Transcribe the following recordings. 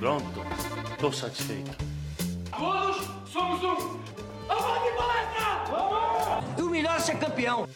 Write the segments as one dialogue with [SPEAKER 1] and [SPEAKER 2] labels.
[SPEAKER 1] Pronto, tô satisfeito.
[SPEAKER 2] Todos somos um. Vamos de palestra! Vamos!
[SPEAKER 3] O melhor é ser campeão.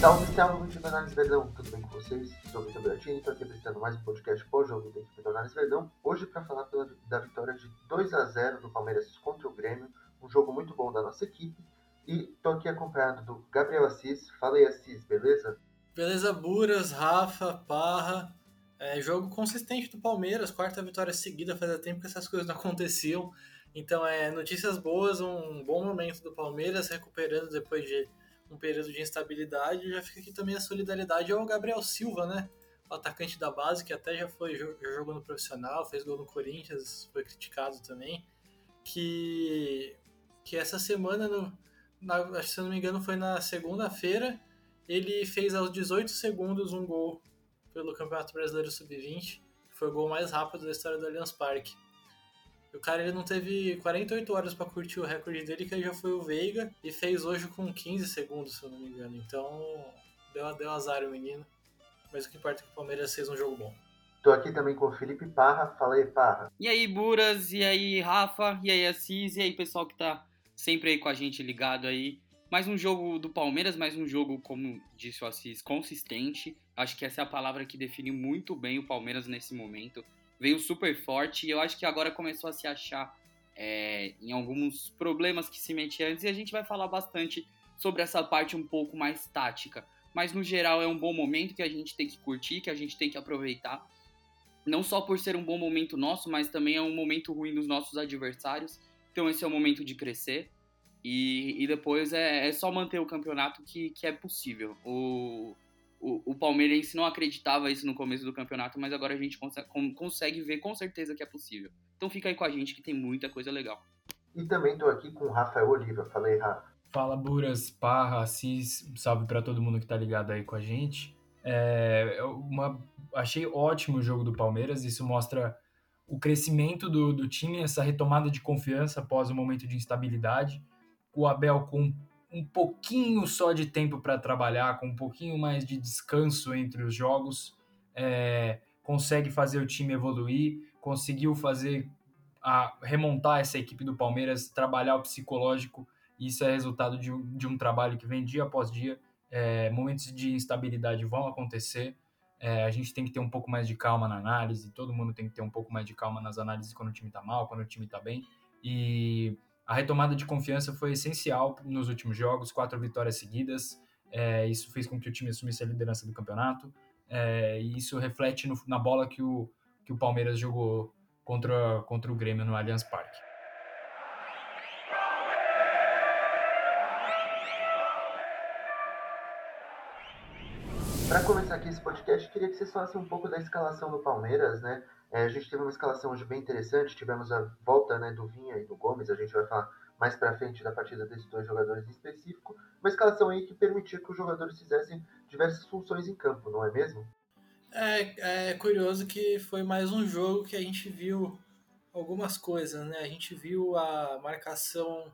[SPEAKER 4] Salve, salve, muito de Análise Verdão, tudo bem com vocês? Sou o Vitor Beratini, estou aqui apresentando mais um podcast pós-jogo da equipe do Análise Verdão. Hoje para falar pela, da vitória de 2 a 0 do Palmeiras contra o Grêmio, um jogo muito bom da nossa equipe. E estou aqui acompanhado do Gabriel Assis. Fala aí, Assis, beleza?
[SPEAKER 5] Beleza, Buras, Rafa, Parra. É, jogo consistente do Palmeiras, quarta vitória seguida, fazia tempo que essas coisas não aconteciam. Então, é notícias boas, um bom momento do Palmeiras, recuperando depois de um período de instabilidade. Já fica aqui também a solidariedade ao Gabriel Silva, né? O atacante da base, que até já foi no profissional, fez gol no Corinthians, foi criticado também. Que, que essa semana, no, na, se eu não me engano, foi na segunda-feira, ele fez aos 18 segundos um gol pelo Campeonato Brasileiro Sub-20, que foi o gol mais rápido da história do Allianz Parque. O cara ele não teve 48 horas para curtir o recorde dele, que já foi o Veiga, e fez hoje com 15 segundos, se eu não me engano. Então, deu, deu azar o menino. Mas o que importa é que o Palmeiras fez um jogo bom.
[SPEAKER 4] Tô aqui também com o Felipe Parra. Fala aí, Parra.
[SPEAKER 6] E aí, Buras, e aí, Rafa, e aí, Assis, e aí, pessoal que tá sempre aí com a gente ligado aí. Mais um jogo do Palmeiras, mais um jogo, como disse o Assis, consistente. Acho que essa é a palavra que define muito bem o Palmeiras nesse momento veio super forte e eu acho que agora começou a se achar é, em alguns problemas que se metia antes e a gente vai falar bastante sobre essa parte um pouco mais tática. Mas no geral é um bom momento que a gente tem que curtir, que a gente tem que aproveitar. Não só por ser um bom momento nosso, mas também é um momento ruim dos nossos adversários. Então esse é o momento de crescer. E, e depois é, é, só manter o campeonato que, que é possível. O, o, o palmeirense não acreditava isso no começo do campeonato, mas agora a gente consegue, consegue ver com certeza que é possível. Então fica aí com a gente que tem muita coisa legal.
[SPEAKER 4] E também estou aqui com o Rafael Oliva. Falei, Rafa.
[SPEAKER 7] Fala, Buras, Parra, Assis, salve para todo mundo que tá ligado aí com a gente. É uma, achei ótimo o jogo do Palmeiras, isso mostra o crescimento do, do time, essa retomada de confiança após um momento de instabilidade. O Abel com um pouquinho só de tempo para trabalhar, com um pouquinho mais de descanso entre os jogos, é, consegue fazer o time evoluir, conseguiu fazer a, remontar essa equipe do Palmeiras, trabalhar o psicológico. Isso é resultado de, de um trabalho que vem dia após dia. É, momentos de instabilidade vão acontecer. É, a gente tem que ter um pouco mais de calma na análise, todo mundo tem que ter um pouco mais de calma nas análises quando o time está mal, quando o time está bem. E a retomada de confiança foi essencial nos últimos jogos, quatro vitórias seguidas. É, isso fez com que o time assumisse a liderança do campeonato. É, e isso reflete no, na bola que o, que o Palmeiras jogou contra, contra o Grêmio no Allianz Parque.
[SPEAKER 4] Para começar aqui esse podcast, queria que vocês falassem um pouco da escalação do Palmeiras, né? É, a gente teve uma escalação hoje bem interessante, tivemos a volta né, do Vinha e do Gomes, a gente vai falar mais para frente da partida desses dois jogadores em específico. Uma escalação aí que permitia que os jogadores fizessem diversas funções em campo, não é mesmo?
[SPEAKER 5] É, é curioso que foi mais um jogo que a gente viu algumas coisas, né? A gente viu a marcação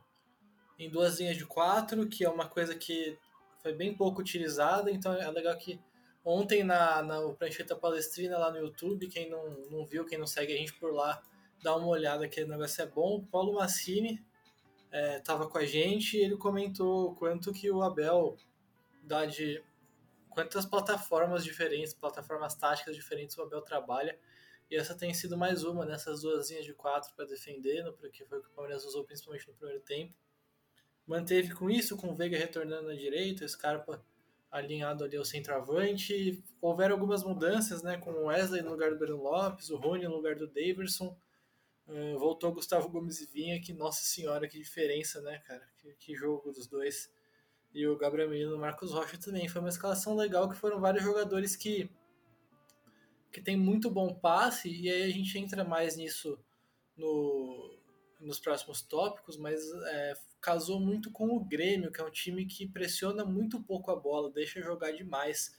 [SPEAKER 5] em duas linhas de quatro, que é uma coisa que foi bem pouco utilizada, então é legal que Ontem na, na Prancheta Palestrina lá no YouTube, quem não, não viu, quem não segue a gente por lá, dá uma olhada que o negócio é bom. O Paulo Massini estava é, com a gente e ele comentou quanto que o Abel dá de quantas plataformas diferentes, plataformas táticas diferentes o Abel trabalha. E essa tem sido mais uma nessas duas linhas de quatro para defender, porque foi o que o Palmeiras usou principalmente no primeiro tempo. Manteve com isso, com o Veiga retornando na direita, o Scarpa alinhado ali ao centroavante. Houveram algumas mudanças, né, com o Wesley no lugar do Breno Lopes, o Rony no lugar do Daverson. Uh, voltou o Gustavo Gomes e Vinha, que nossa senhora, que diferença, né, cara? Que, que jogo dos dois. E o Gabriel Menino e o Marcos Rocha também. Foi uma escalação legal que foram vários jogadores que que tem muito bom passe e aí a gente entra mais nisso no, nos próximos tópicos, mas é, casou muito com o Grêmio, que é um time que pressiona muito pouco a bola, deixa jogar demais.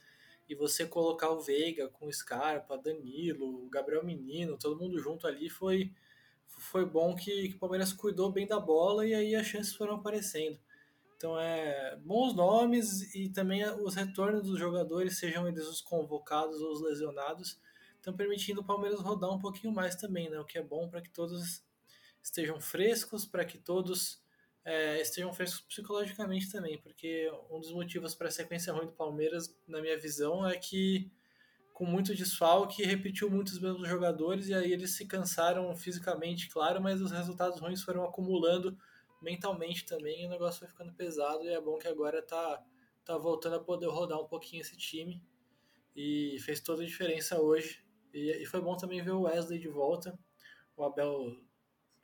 [SPEAKER 5] E você colocar o Veiga com o Scarpa, Danilo, o Gabriel Menino, todo mundo junto ali foi foi bom que, que o Palmeiras cuidou bem da bola e aí as chances foram aparecendo. Então é bons nomes e também os retornos dos jogadores, sejam eles os convocados ou os lesionados, estão permitindo o Palmeiras rodar um pouquinho mais também, né? O que é bom para que todos estejam frescos, para que todos é, estejam frescos psicologicamente também, porque um dos motivos para a sequência ruim do Palmeiras, na minha visão, é que com muito desfalque, repetiu muitos mesmos jogadores e aí eles se cansaram fisicamente, claro, mas os resultados ruins foram acumulando mentalmente também e o negócio foi ficando pesado e é bom que agora tá, tá voltando a poder rodar um pouquinho esse time e fez toda a diferença hoje. E, e foi bom também ver o Wesley de volta. O Abel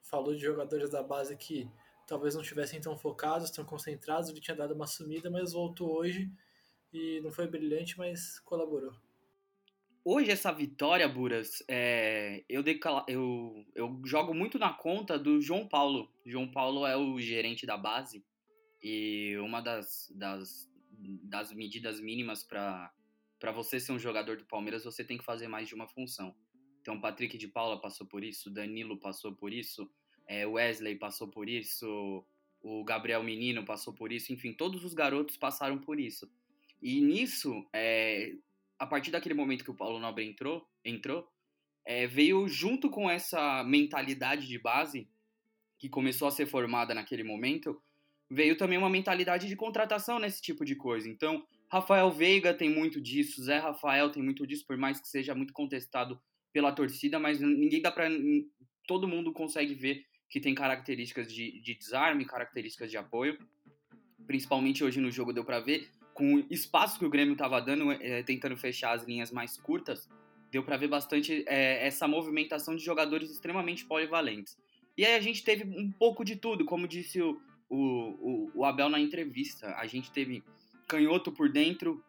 [SPEAKER 5] falou de jogadores da base que talvez não estivessem tão focados, tão concentrados, ele tinha dado uma sumida, mas voltou hoje e não foi brilhante, mas colaborou.
[SPEAKER 6] Hoje essa vitória, Buras, é, eu, eu, eu jogo muito na conta do João Paulo. João Paulo é o gerente da base e uma das, das, das medidas mínimas para você ser um jogador do Palmeiras, você tem que fazer mais de uma função. Então, Patrick de Paula passou por isso, Danilo passou por isso, é, Wesley passou por isso, o Gabriel Menino passou por isso, enfim, todos os garotos passaram por isso. E nisso, é, a partir daquele momento que o Paulo Nobre entrou, entrou é, veio junto com essa mentalidade de base que começou a ser formada naquele momento, veio também uma mentalidade de contratação nesse tipo de coisa. Então, Rafael Veiga tem muito disso, Zé Rafael tem muito disso, por mais que seja muito contestado pela torcida, mas ninguém dá para todo mundo consegue ver que tem características de, de desarme, características de apoio. Principalmente hoje no jogo deu para ver com o espaço que o Grêmio estava dando, é, tentando fechar as linhas mais curtas, deu para ver bastante é, essa movimentação de jogadores extremamente polivalentes. E aí a gente teve um pouco de tudo, como disse o, o, o Abel na entrevista. A gente teve canhoto por dentro,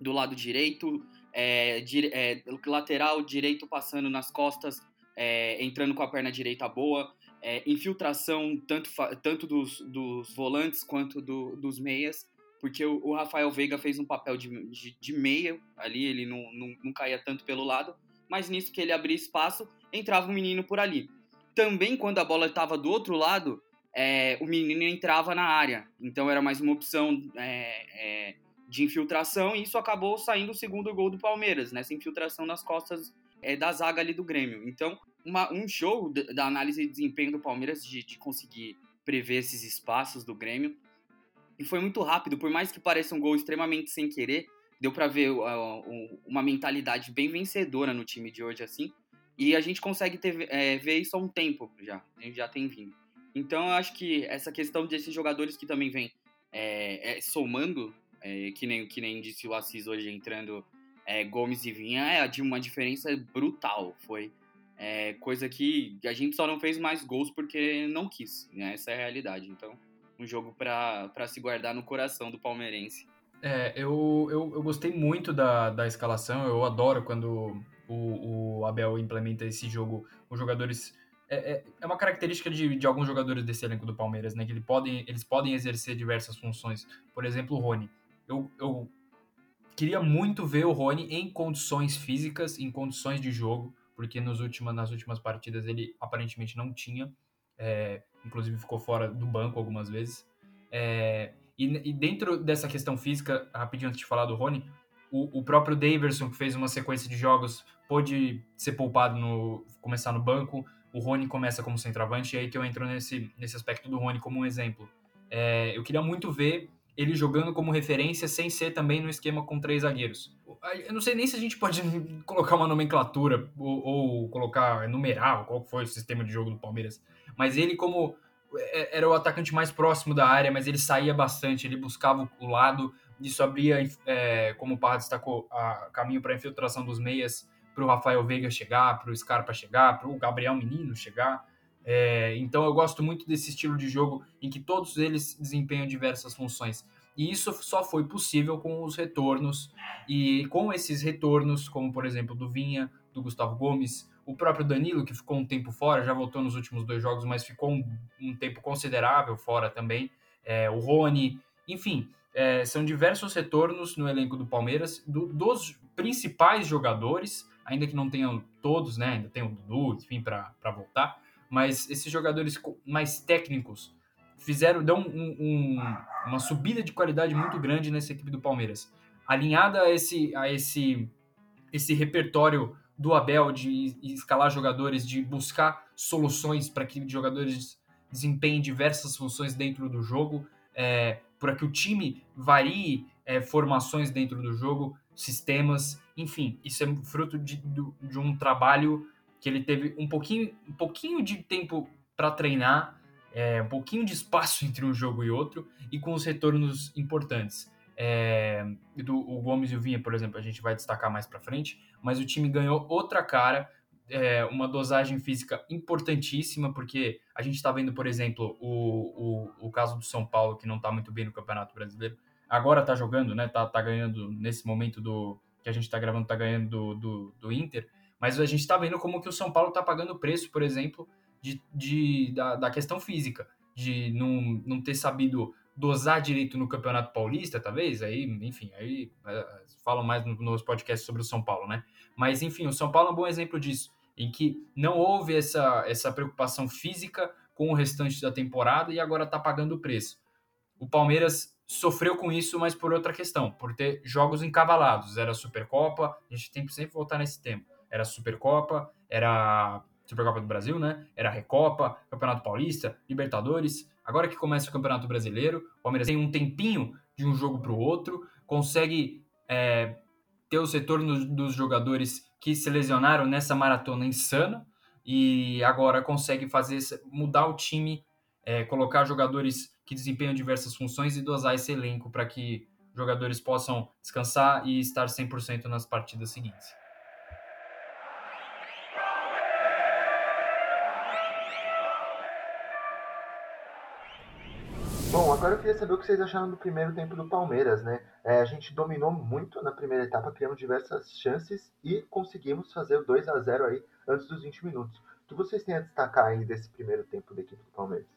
[SPEAKER 6] do lado direito, é, é, lateral direito passando nas costas, é, entrando com a perna direita boa, é, infiltração tanto, tanto dos, dos volantes quanto do, dos meias porque o, o, Rafael Veiga fez um papel de, de, de meia ali, ele não, não, não, caía tanto pelo lado, mas nisso que ele abria espaço, entrava um menino por ali. Também quando a bola estava do outro lado, é, o menino entrava na área, então era mais uma opção é, é, de infiltração e isso acabou saindo o segundo gol do Palmeiras, nessa infiltração nas costas é, da zaga ali do Grêmio. Então, uma, um show da análise de desempenho do Palmeiras de, de conseguir prever esses espaços do Grêmio e foi muito rápido, por mais que pareça um gol extremamente sem querer, deu para ver uh, uma mentalidade bem vencedora no time de hoje, assim. E a gente consegue ter, é, ver isso há um tempo já, a gente já tem vindo. Então eu acho que essa questão desses jogadores que também vem é, é, somando, é, que, nem, que nem disse o Assis hoje entrando é, Gomes e Vinha, é de uma diferença brutal. Foi é, coisa que a gente só não fez mais gols porque não quis, né? essa é a realidade. Então um jogo para se guardar no coração do palmeirense.
[SPEAKER 7] É, eu, eu, eu gostei muito da, da escalação, eu adoro quando o, o Abel implementa esse jogo com jogadores. É, é, é, uma característica de, de alguns jogadores desse elenco do Palmeiras, né? Que ele podem, eles podem exercer diversas funções. Por exemplo, o Rony. Eu, eu queria muito ver o Rony em condições físicas, em condições de jogo, porque nos última, nas últimas partidas ele aparentemente não tinha. É, inclusive ficou fora do banco algumas vezes. É, e, e, dentro dessa questão física, rapidinho antes de falar do Rony, o, o, próprio Daverson, que fez uma sequência de jogos, pôde ser poupado, no começar no banco. O Rony começa como centroavante, e aí que eu entro nesse, nesse aspecto do Rony como um exemplo. É, eu queria muito ver ele jogando como referência sem ser também no esquema com três zagueiros. Eu não sei nem se a gente pode colocar uma nomenclatura ou, ou colocar, numerar qual foi o sistema de jogo do Palmeiras, mas ele como é, era o atacante mais próximo da área, mas ele saía bastante, ele buscava o lado, isso abria, é, como o Parra destacou, a caminho para a infiltração dos meias, para o Rafael Veiga chegar, para o Scarpa chegar, para o Gabriel Menino chegar. É, então eu gosto muito desse estilo de jogo em que todos eles desempenham diversas funções. E isso só foi possível com os retornos. E com esses retornos, como por exemplo do Vinha, do Gustavo Gomes, o próprio Danilo, que ficou um tempo fora, já voltou nos últimos dois jogos, mas ficou um, um tempo considerável fora também. É, o Rony, enfim, é, são diversos retornos no elenco do Palmeiras, do, dos principais jogadores, ainda que não tenham todos, né? Ainda tem o Dudu, enfim, para voltar mas esses jogadores mais técnicos fizeram, dão um, um, uma subida de qualidade muito grande nessa equipe do Palmeiras. Alinhada a esse, a esse, esse repertório do Abel de escalar jogadores, de buscar soluções para que jogadores desempenhem diversas funções dentro do jogo, é, para que o time varie é, formações dentro do jogo, sistemas, enfim, isso é fruto de, de um trabalho que ele teve um pouquinho, um pouquinho de tempo para treinar, é, um pouquinho de espaço entre um jogo e outro, e com os retornos importantes. É, do, o Gomes e o Vinha, por exemplo, a gente vai destacar mais para frente, mas o time ganhou outra cara, é, uma dosagem física importantíssima, porque a gente está vendo, por exemplo, o, o, o caso do São Paulo, que não está muito bem no Campeonato Brasileiro, agora está jogando, né? Tá, tá ganhando nesse momento do que a gente está gravando, tá ganhando do, do, do, Inter, mas a gente está vendo como que o São Paulo está pagando o preço, por exemplo, de, de, da, da questão física, de não, não ter sabido dosar direito no Campeonato Paulista, talvez, aí, enfim, aí é, falam mais nos podcasts sobre o São Paulo, né? Mas, enfim, o São Paulo é um bom exemplo disso em que não houve essa, essa preocupação física com o restante da temporada e agora está pagando o preço. O Palmeiras sofreu com isso, mas por outra questão, por ter jogos encavalados. Era Supercopa, a gente tem que sempre voltar nesse tempo. Era Supercopa, era Supercopa do Brasil, né? Era Recopa, Campeonato Paulista, Libertadores. Agora que começa o Campeonato Brasileiro, o Palmeiras tem um tempinho de um jogo para o outro, consegue é, ter os retornos dos jogadores que se lesionaram nessa maratona insana e agora consegue fazer mudar o time, é, colocar jogadores que desempenham diversas funções e dosar esse elenco para que jogadores possam descansar e estar 100% nas partidas seguintes.
[SPEAKER 4] Agora eu queria saber o que vocês acharam do primeiro tempo do Palmeiras, né? É, a gente dominou muito na primeira etapa, criamos diversas chances e conseguimos fazer o 2 a 0 aí antes dos 20 minutos. O que vocês têm a destacar aí desse primeiro tempo da equipe do Palmeiras?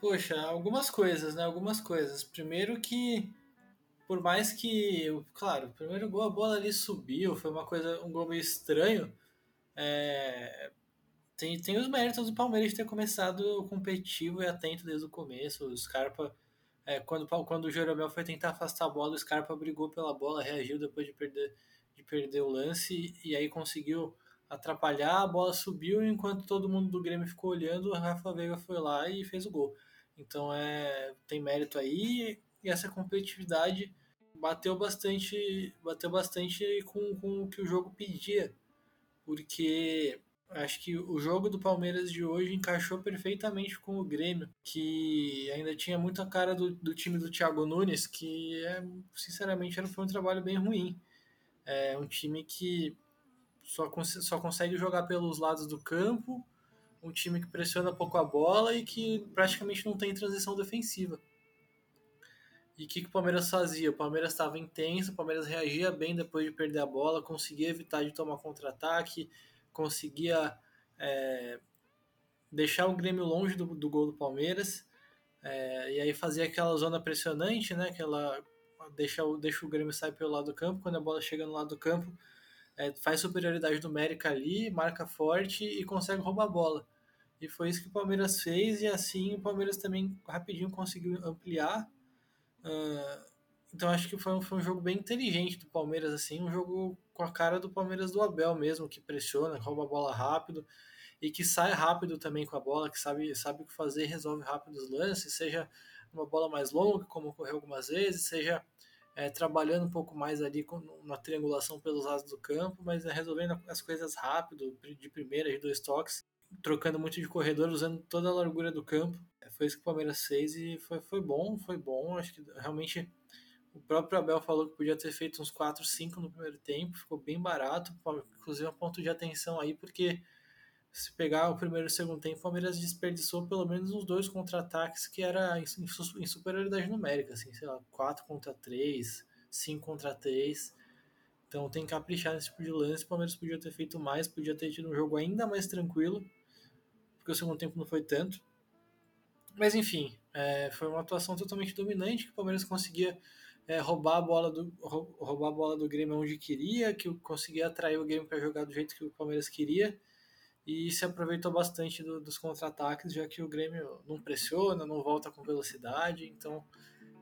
[SPEAKER 5] Poxa, algumas coisas, né? Algumas coisas. Primeiro que, por mais que, claro, o primeiro gol, a bola ali subiu, foi uma coisa, um gol meio estranho. É, tem, tem os méritos do Palmeiras de ter começado competitivo e atento desde o começo. O Scarpa, é, quando, quando o Jeromel foi tentar afastar a bola, o Scarpa brigou pela bola, reagiu depois de perder, de perder o lance e aí conseguiu atrapalhar. A bola subiu enquanto todo mundo do Grêmio ficou olhando, o Rafa Veiga foi lá e fez o gol. Então é, tem mérito aí e essa competitividade bateu bastante, bateu bastante com, com o que o jogo pedia, porque Acho que o jogo do Palmeiras de hoje encaixou perfeitamente com o Grêmio, que ainda tinha muita cara do, do time do Thiago Nunes, que é, sinceramente era, foi um trabalho bem ruim. É um time que só, só consegue jogar pelos lados do campo, um time que pressiona pouco a bola e que praticamente não tem transição defensiva. E o que, que o Palmeiras fazia? O Palmeiras estava intenso, o Palmeiras reagia bem depois de perder a bola, conseguia evitar de tomar contra-ataque, conseguia é, deixar o Grêmio longe do, do gol do Palmeiras é, e aí fazia aquela zona pressionante, né? Aquela deixa, deixa o Grêmio sair pelo lado do campo, quando a bola chega no lado do campo, é, faz superioridade numérica ali, marca forte e consegue roubar a bola. E foi isso que o Palmeiras fez, e assim o Palmeiras também rapidinho conseguiu ampliar. Uh, então acho que foi um, foi um jogo bem inteligente do Palmeiras, assim, um jogo com a cara do Palmeiras do Abel mesmo, que pressiona, rouba a bola rápido e que sai rápido também com a bola, que sabe, sabe o que fazer, resolve rápido os lances, seja uma bola mais longa, como ocorreu algumas vezes, seja é, trabalhando um pouco mais ali com, na triangulação pelos lados do campo, mas é, resolvendo as coisas rápido, de primeira, de dois toques, trocando muito de corredor, usando toda a largura do campo. É, foi isso que o Palmeiras fez e foi, foi bom, foi bom. Acho que realmente o próprio Abel falou que podia ter feito uns 4, 5 no primeiro tempo, ficou bem barato, inclusive um ponto de atenção aí, porque se pegar o primeiro e o segundo tempo, o Palmeiras desperdiçou pelo menos uns dois contra-ataques que era em superioridade numérica, assim, sei lá, 4 contra 3, 5 contra 3. Então tem que caprichar nesse tipo de lance. O Palmeiras podia ter feito mais, podia ter tido um jogo ainda mais tranquilo, porque o segundo tempo não foi tanto. Mas enfim, é, foi uma atuação totalmente dominante que o Palmeiras conseguia é, roubar a bola do roubar a bola do Grêmio onde queria, que conseguia atrair o Grêmio para jogar do jeito que o Palmeiras queria. e se aproveitou bastante do, dos contra-ataques, já que o Grêmio não pressiona, não volta com velocidade, então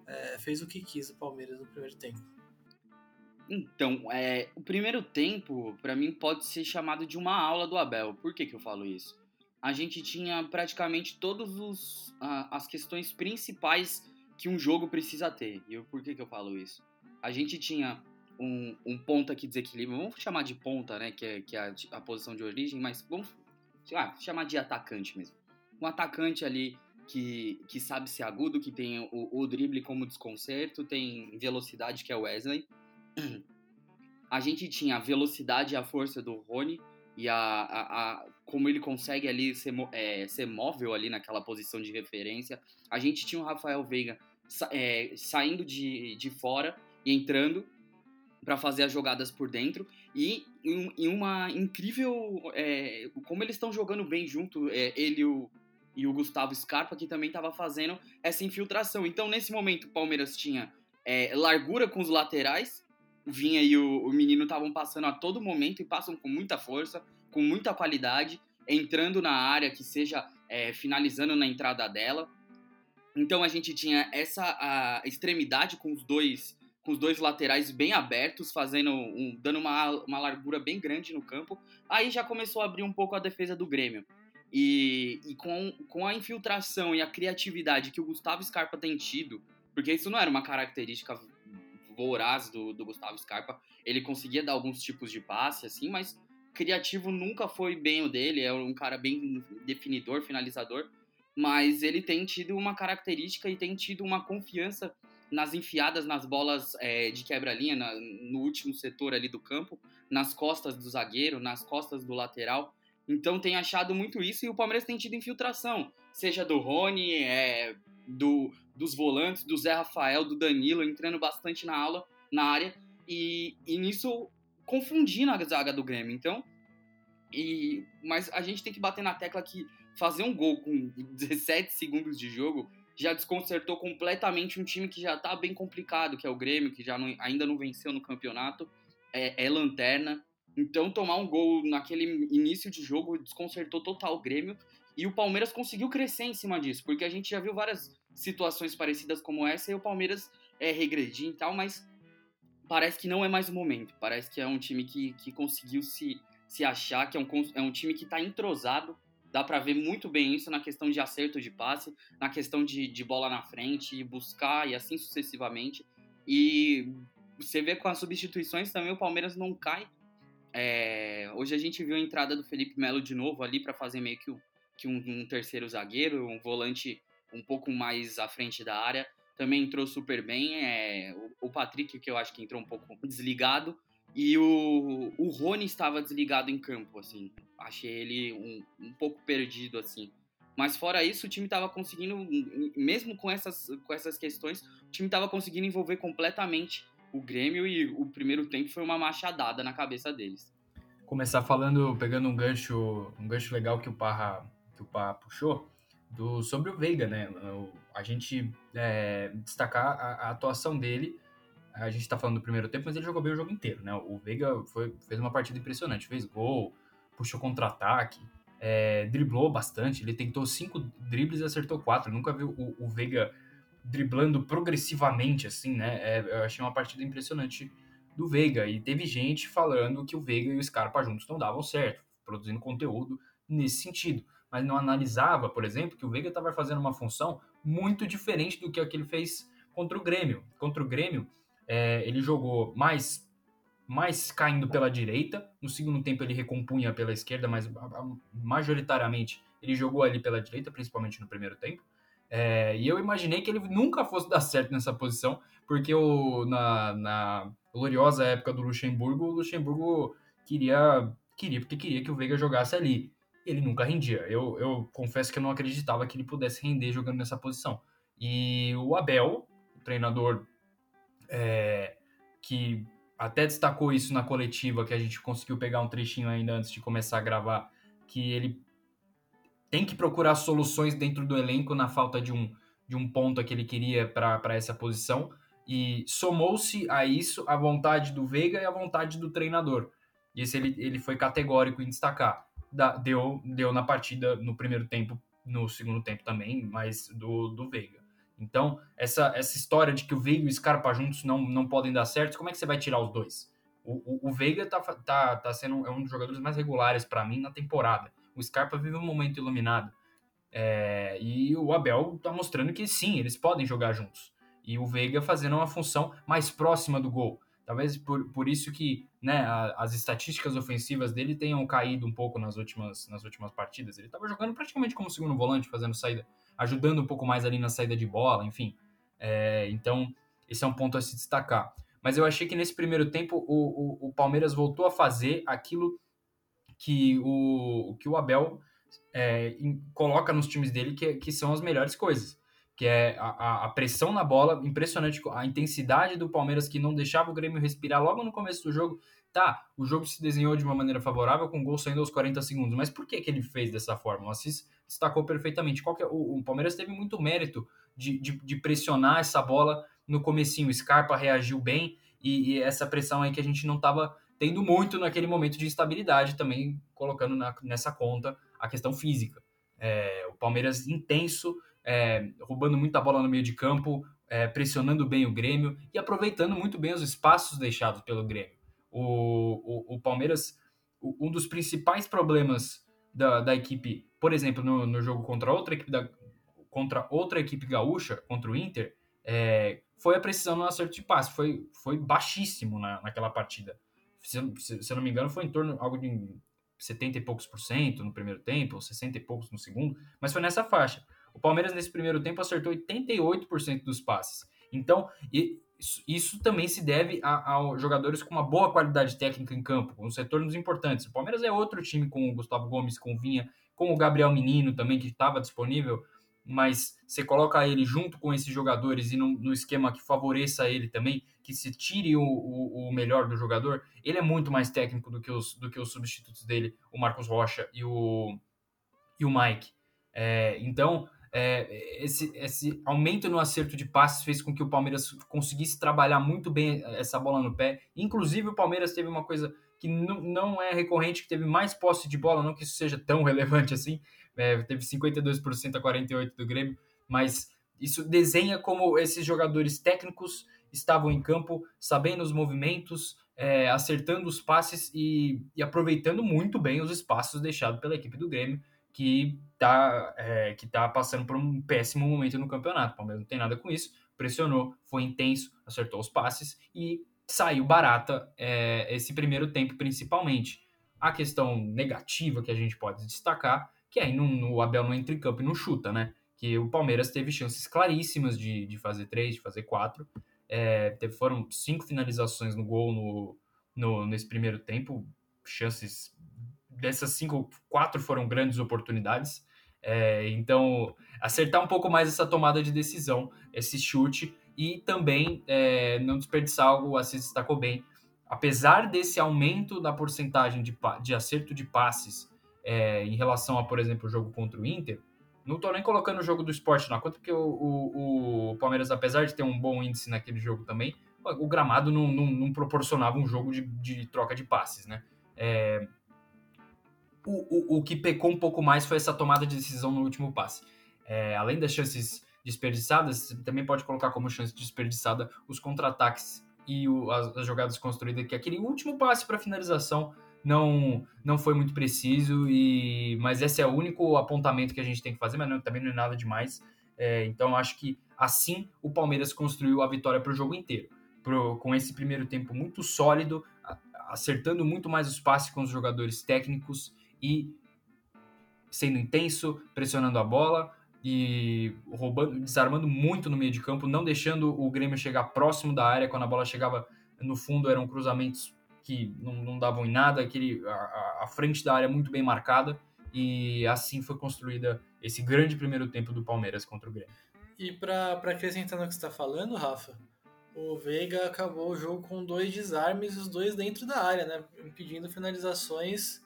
[SPEAKER 5] é, fez o que quis o Palmeiras no primeiro tempo.
[SPEAKER 6] Então, é, o primeiro tempo, para mim, pode ser chamado de uma aula do Abel. Por que, que eu falo isso? A gente tinha praticamente todas as questões principais que um jogo precisa ter. E eu, por que, que eu falo isso? A gente tinha um, um ponta que desequilibra, vamos chamar de ponta, né? Que é, que é a, a posição de origem, mas vamos lá, chamar de atacante mesmo. Um atacante ali que, que sabe ser agudo, que tem o, o drible como desconcerto, tem velocidade, que é o Wesley. A gente tinha a velocidade e a força do Rony e a, a, a como ele consegue ali ser, é, ser móvel ali naquela posição de referência. A gente tinha o Rafael Veiga é, saindo de, de fora e entrando para fazer as jogadas por dentro. E em, uma incrível é, como eles estão jogando bem junto é, ele o, e o Gustavo Scarpa que também estava fazendo essa infiltração. Então nesse momento o Palmeiras tinha é, largura com os laterais Vinha e o, o menino estavam passando a todo momento e passam com muita força com muita qualidade entrando na área que seja é, finalizando na entrada dela então a gente tinha essa extremidade com os dois com os dois laterais bem abertos, fazendo um, dando uma, uma largura bem grande no campo. Aí já começou a abrir um pouco a defesa do Grêmio. E, e com, com a infiltração e a criatividade que o Gustavo Scarpa tem tido, porque isso não era uma característica voraz do, do Gustavo Scarpa, ele conseguia dar alguns tipos de passe, assim, mas criativo nunca foi bem o dele, é um cara bem definidor, finalizador, mas ele tem tido uma característica e tem tido uma confiança nas enfiadas nas bolas é, de quebra-linha, no último setor ali do campo, nas costas do zagueiro, nas costas do lateral. Então tem achado muito isso e o Palmeiras tem tido infiltração, seja do Rony, é, do, dos volantes, do Zé Rafael, do Danilo, entrando bastante na aula, na área, e, e nisso confundindo a zaga do Grêmio. Então, e, mas a gente tem que bater na tecla que fazer um gol com 17 segundos de jogo já desconcertou completamente um time que já tá bem complicado, que é o Grêmio, que já não, ainda não venceu no campeonato, é, é, lanterna. Então tomar um gol naquele início de jogo desconcertou total o Grêmio e o Palmeiras conseguiu crescer em cima disso, porque a gente já viu várias situações parecidas como essa e o Palmeiras é regredir e tal, mas parece que não é mais o momento. Parece que é um time que, que conseguiu se, se achar, que é um, é um time que está entrosado, Dá para ver muito bem isso na questão de acerto de passe, na questão de, de bola na frente, buscar e assim sucessivamente. E você vê com as substituições também o Palmeiras não cai. É, hoje a gente viu a entrada do Felipe Melo de novo ali para fazer meio que, que um, um, terceiro zagueiro, um volante um pouco mais à frente da área. Também entrou super bem. É, o, o Patrick, que eu acho que entrou um pouco desligado. E o, o Rony estava desligado em campo, assim. Achei ele um, um pouco perdido, assim. Mas fora isso, o time estava conseguindo, mesmo com essas, com essas questões, o time estava conseguindo envolver completamente o Grêmio e o primeiro tempo foi uma machadada na cabeça deles.
[SPEAKER 7] Começar falando, pegando um gancho, um gancho legal que o Parra, que o Parra puxou, do, sobre o Veiga, né? A gente é, destacar a, a atuação dele a gente tá falando do primeiro tempo, mas ele jogou bem o jogo inteiro, né? O Veiga foi, fez uma partida impressionante, fez gol, puxou contra-ataque, é, driblou bastante, ele tentou cinco dribles e acertou quatro. Nunca vi o, o Veiga driblando progressivamente, assim, né? É, eu achei uma partida impressionante do Veiga. E teve gente falando que o Veiga e o Scarpa juntos não davam certo, produzindo conteúdo nesse sentido. Mas não analisava, por exemplo, que o Veiga estava fazendo uma função muito diferente do que a que ele fez contra o Grêmio. Contra o Grêmio, é, ele jogou mais, mais caindo pela direita. No segundo tempo ele recompunha pela esquerda, mas majoritariamente ele jogou ali pela direita, principalmente no primeiro tempo. É, e eu imaginei que ele nunca fosse dar certo nessa posição, porque o, na, na gloriosa época do Luxemburgo, o Luxemburgo queria, queria porque queria que o Veiga jogasse ali. Ele nunca rendia. Eu, eu confesso que eu não acreditava que ele pudesse render jogando nessa posição. E o Abel, treinador é, que até destacou isso na coletiva, que a gente conseguiu pegar um trechinho ainda antes de começar a gravar, que ele tem que procurar soluções dentro do elenco na falta de um, de um ponto que ele queria para essa posição. E somou-se a isso a vontade do Veiga e a vontade do treinador. E esse ele, ele foi categórico em destacar. da, deu, deu na partida no primeiro tempo, no segundo tempo também, mas do, do Veiga. Então, essa, essa história de que o Veiga e o Scarpa juntos não, não podem dar certo, como é que você vai tirar os dois? O, o, o Veiga tá, tá, tá sendo é um dos jogadores mais regulares para mim na temporada. O Scarpa vive um momento iluminado. É, e o Abel tá mostrando que sim, eles podem jogar juntos. E o Veiga fazendo uma função mais próxima do gol. Talvez por, por isso que né, a, as estatísticas ofensivas dele tenham caído um pouco nas últimas, nas últimas partidas. Ele estava jogando praticamente como segundo volante, fazendo saída, ajudando um pouco mais ali na saída de bola, enfim. É, então, esse é um ponto a se destacar. Mas eu achei que nesse primeiro tempo o, o, o Palmeiras voltou a fazer aquilo que o, que o Abel é, coloca nos times dele, que, que são as melhores coisas que é a, a, pressão na bola, impressionante a intensidade do Palmeiras que não deixava o Grêmio respirar logo no começo do jogo. Tá, o jogo se desenhou de uma maneira favorável, com o gol saindo aos 40 segundos, mas por que, que ele fez dessa forma? O Assis destacou perfeitamente. Qual é, o, o, Palmeiras teve muito mérito de, de, de, pressionar essa bola no comecinho. O Scarpa reagiu bem e, e essa pressão aí que a gente não estava tendo muito naquele momento de instabilidade, também colocando na, nessa conta a questão física. É, o Palmeiras intenso, é, roubando muita bola no meio de campo, é, pressionando bem o Grêmio e aproveitando muito bem os espaços deixados pelo Grêmio. O, o, o Palmeiras, um dos principais problemas da, da equipe, por exemplo, no, no jogo contra outra equipe da, contra outra equipe gaúcha, contra o Inter, é, foi a precisão no acerto de passe. Foi, foi baixíssimo na, naquela partida. Se, se, se eu não me engano, foi em torno algo de 70 e poucos por cento no primeiro tempo, 60 e poucos no segundo, mas foi nessa faixa. O Palmeiras, nesse primeiro tempo, acertou 88% dos passes. Então, isso também se deve a, a, jogadores com uma boa qualidade técnica em campo, com retornos importantes. O Palmeiras é outro time com o Gustavo Gomes, com o Vinha, com o Gabriel Menino também, que estava disponível, mas você coloca ele junto com esses jogadores e no, no esquema que favoreça ele também, que se tire o, o, o, melhor do jogador, ele é muito mais técnico do que os, do que os substitutos dele, o Marcos Rocha e o, e o Mike. É, então, é, esse, esse aumento no acerto de passes fez com que o Palmeiras conseguisse trabalhar muito bem essa bola no pé. Inclusive, o Palmeiras teve uma coisa que não é recorrente, que teve mais posse de bola, não que isso seja tão relevante assim, é, teve 52% a 48% do Grêmio, mas isso desenha como esses jogadores técnicos estavam em campo, sabendo os movimentos, é, acertando os passes e, e aproveitando muito bem os espaços deixados pela equipe do Grêmio que está é, que tá passando por um péssimo momento no campeonato. O Palmeiras não tem nada com isso, pressionou, foi intenso, acertou os passes e saiu barata é, esse primeiro tempo, principalmente. A questão negativa que a gente pode destacar, que aí no, no Abel não entra em campo e não chuta, né? Que o Palmeiras teve chances claríssimas de, de fazer três, de fazer quatro. É, teve, foram cinco finalizações no gol no, no, nesse primeiro tempo, chances dessas cinco, quatro foram grandes oportunidades. É, então, acertar um pouco mais essa tomada de decisão, esse chute, e também é, não desperdiçar algo, o Assis destacou bem. Apesar desse aumento da porcentagem de, de acerto de passes é, em relação a, por exemplo, o jogo contra o Inter, não estou nem colocando o jogo do esporte na conta, porque o, o, o, Palmeiras, apesar de ter um bom índice naquele jogo também, o gramado não, não, não proporcionava um jogo de, de troca de passes, né? O, o, o que pecou um pouco mais foi essa tomada de decisão no último passe. É, além das chances desperdiçadas, também pode colocar como chance desperdiçada os contra-ataques e o, as, as, jogadas construídas, que aquele último passe para finalização não não foi muito preciso, e mas esse é o único apontamento que a gente tem que fazer, mas não, também não é nada demais. É, então acho que assim o Palmeiras construiu a vitória para o jogo inteiro. Pro, com esse primeiro tempo muito sólido, acertando muito mais os passes com os jogadores técnicos e sendo intenso, pressionando a bola e roubando, desarmando muito no meio de campo, não deixando o Grêmio chegar próximo da área. Quando a bola chegava no fundo, eram cruzamentos que não, não davam em nada, aquele, a, a frente da área muito bem marcada. E assim foi construída esse grande primeiro tempo do Palmeiras contra o Grêmio.
[SPEAKER 5] E para acrescentar no que você está falando, Rafa, o Veiga acabou o jogo com dois desarmes, os dois dentro da área, né? Impedindo finalizações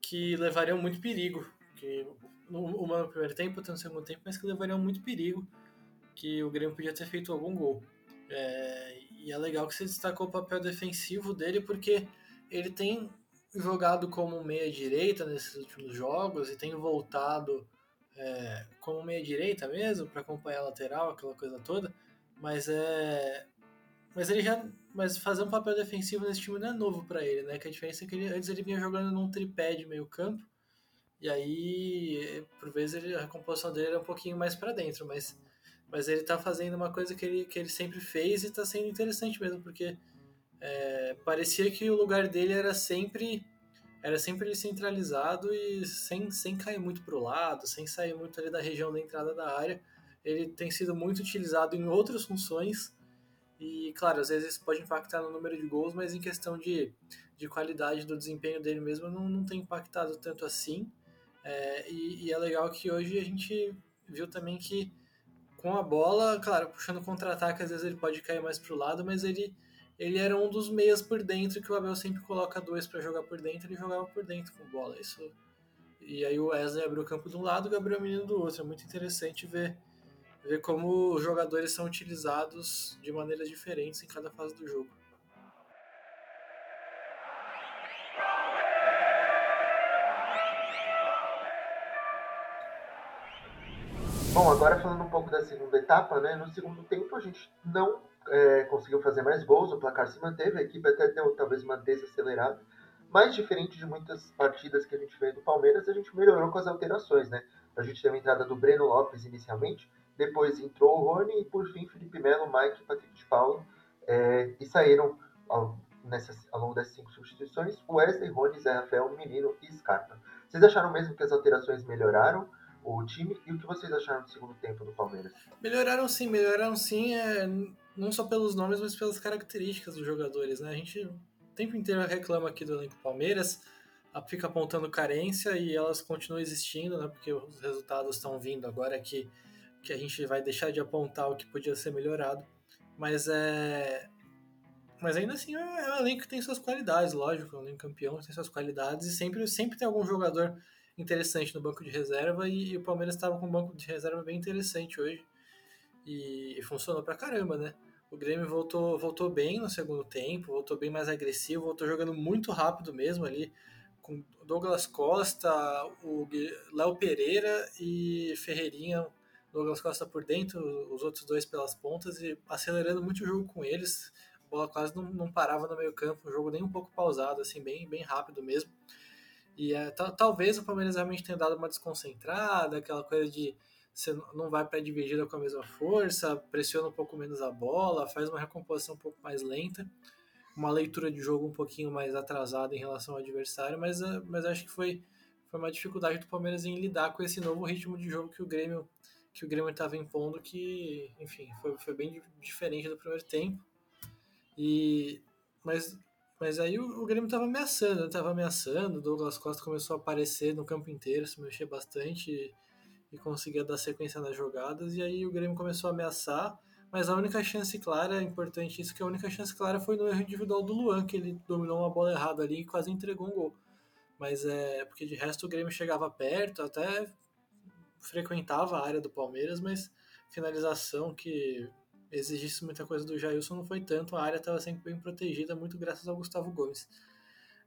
[SPEAKER 5] que levariam muito perigo. Que uma no primeiro tempo, outra no segundo tempo, mas que levariam muito perigo. Que o Grêmio podia ter feito algum gol. É, e é legal que você destacou o papel defensivo dele, porque ele tem jogado como meia-direita nesses últimos jogos e tem voltado é, como meia-direita mesmo, para acompanhar a lateral, aquela coisa toda, mas é. Mas ele já. Mas fazer um papel defensivo nesse time não é novo para ele, né? Que a diferença é que ele, antes ele vinha jogando num tripé de meio campo, e aí, por vezes, ele, a composição dele era um pouquinho mais para dentro, mas, mas ele tá fazendo uma coisa que ele, que ele sempre fez e tá sendo interessante mesmo, porque é, parecia que o lugar dele era sempre era sempre ele centralizado e sem, sem cair muito para o lado, sem sair muito ali da região da entrada da área. Ele tem sido muito utilizado em outras funções e, claro, às vezes isso pode impactar no número de gols, mas em questão de, de qualidade do desempenho dele mesmo não, não tem impactado tanto assim. É, e, e, é legal que hoje a gente viu também que com a bola, claro, puxando contra-ataque, às vezes ele pode cair mais para o lado, mas ele ele era um dos meias por dentro que o Abel sempre coloca dois para jogar por dentro, ele jogava por dentro com bola. Isso e aí o Wesley abriu o campo de um lado, o Gabriel Menino do outro. É muito interessante ver ver como os jogadores são utilizados de maneiras diferentes em cada fase do jogo.
[SPEAKER 4] Bom, agora falando um pouco da segunda etapa, né? No segundo tempo a gente não é, conseguiu fazer mais gols, o placar se manteve, a equipe até deu talvez uma desacelerada, mas diferente de muitas partidas que a gente vê do Palmeiras, a gente melhorou com as alterações, né? A gente teve a entrada do Breno Lopes inicialmente, depois entrou o Rony e por fim Felipe Melo, Mike e Patrick de Paulo, é, e saíram ao, nessas, ao longo das cinco substituições Wesley, Rony, Zé Rafael, Menino e Scarpa. Vocês acharam mesmo que as alterações melhoraram? o time e o que vocês acharam do segundo tempo do Palmeiras?
[SPEAKER 5] Melhoraram sim, melhoraram sim, é, não só pelos nomes, mas pelas características dos jogadores, né? A gente o tempo inteiro reclama aqui do elenco Palmeiras, fica apontando carência e elas continuam existindo, né? Porque os resultados estão vindo agora que, que a gente vai deixar de apontar o que podia ser melhorado. Mas é. Mas ainda assim é um elenco que tem suas qualidades, lógico, é um elenco campeão tem suas qualidades e sempre, sempre tem algum jogador interessante no banco de reserva e, o Palmeiras estava com um banco de reserva bem interessante hoje e, e, funcionou pra caramba, né? O Grêmio voltou, voltou bem no segundo tempo, voltou bem mais agressivo, voltou jogando muito rápido mesmo ali, com Douglas Costa, o Léo Pereira e Ferreirinha, Douglas Costa por dentro, os outros dois pelas pontas e acelerando muito o jogo com eles. A bola quase não, não parava no meio campo, um jogo nem um pouco pausado, assim, bem, bem rápido mesmo. E é, talvez o Palmeiras realmente tenha dado uma desconcentrada, aquela coisa de você não vai para a dividida com a mesma força, pressiona um pouco menos a bola, faz uma recomposição um pouco mais lenta, uma leitura de jogo um pouquinho mais atrasada em relação ao adversário, mas, é, mas acho que foi, foi uma dificuldade do Palmeiras em lidar com esse novo ritmo de jogo que o Grêmio que o Grêmio estava impondo, que enfim foi, foi bem diferente do primeiro tempo. E mas mas aí o, o Grêmio estava ameaçando, estava ameaçando, o Douglas Costa começou a aparecer no campo inteiro, se mexer bastante e, e conseguia dar sequência nas jogadas, e aí o Grêmio começou a ameaçar, mas a única chance clara, é importante isso, que a única chance clara foi no erro individual do Luan, que ele dominou uma bola errada ali e quase entregou um gol. Mas é porque de resto o Grêmio chegava perto, até frequentava a área do Palmeiras, mas finalização que exigisse muita coisa do Jailson, não foi tanto. A área estava sempre bem protegida, muito graças ao Gustavo Gomes.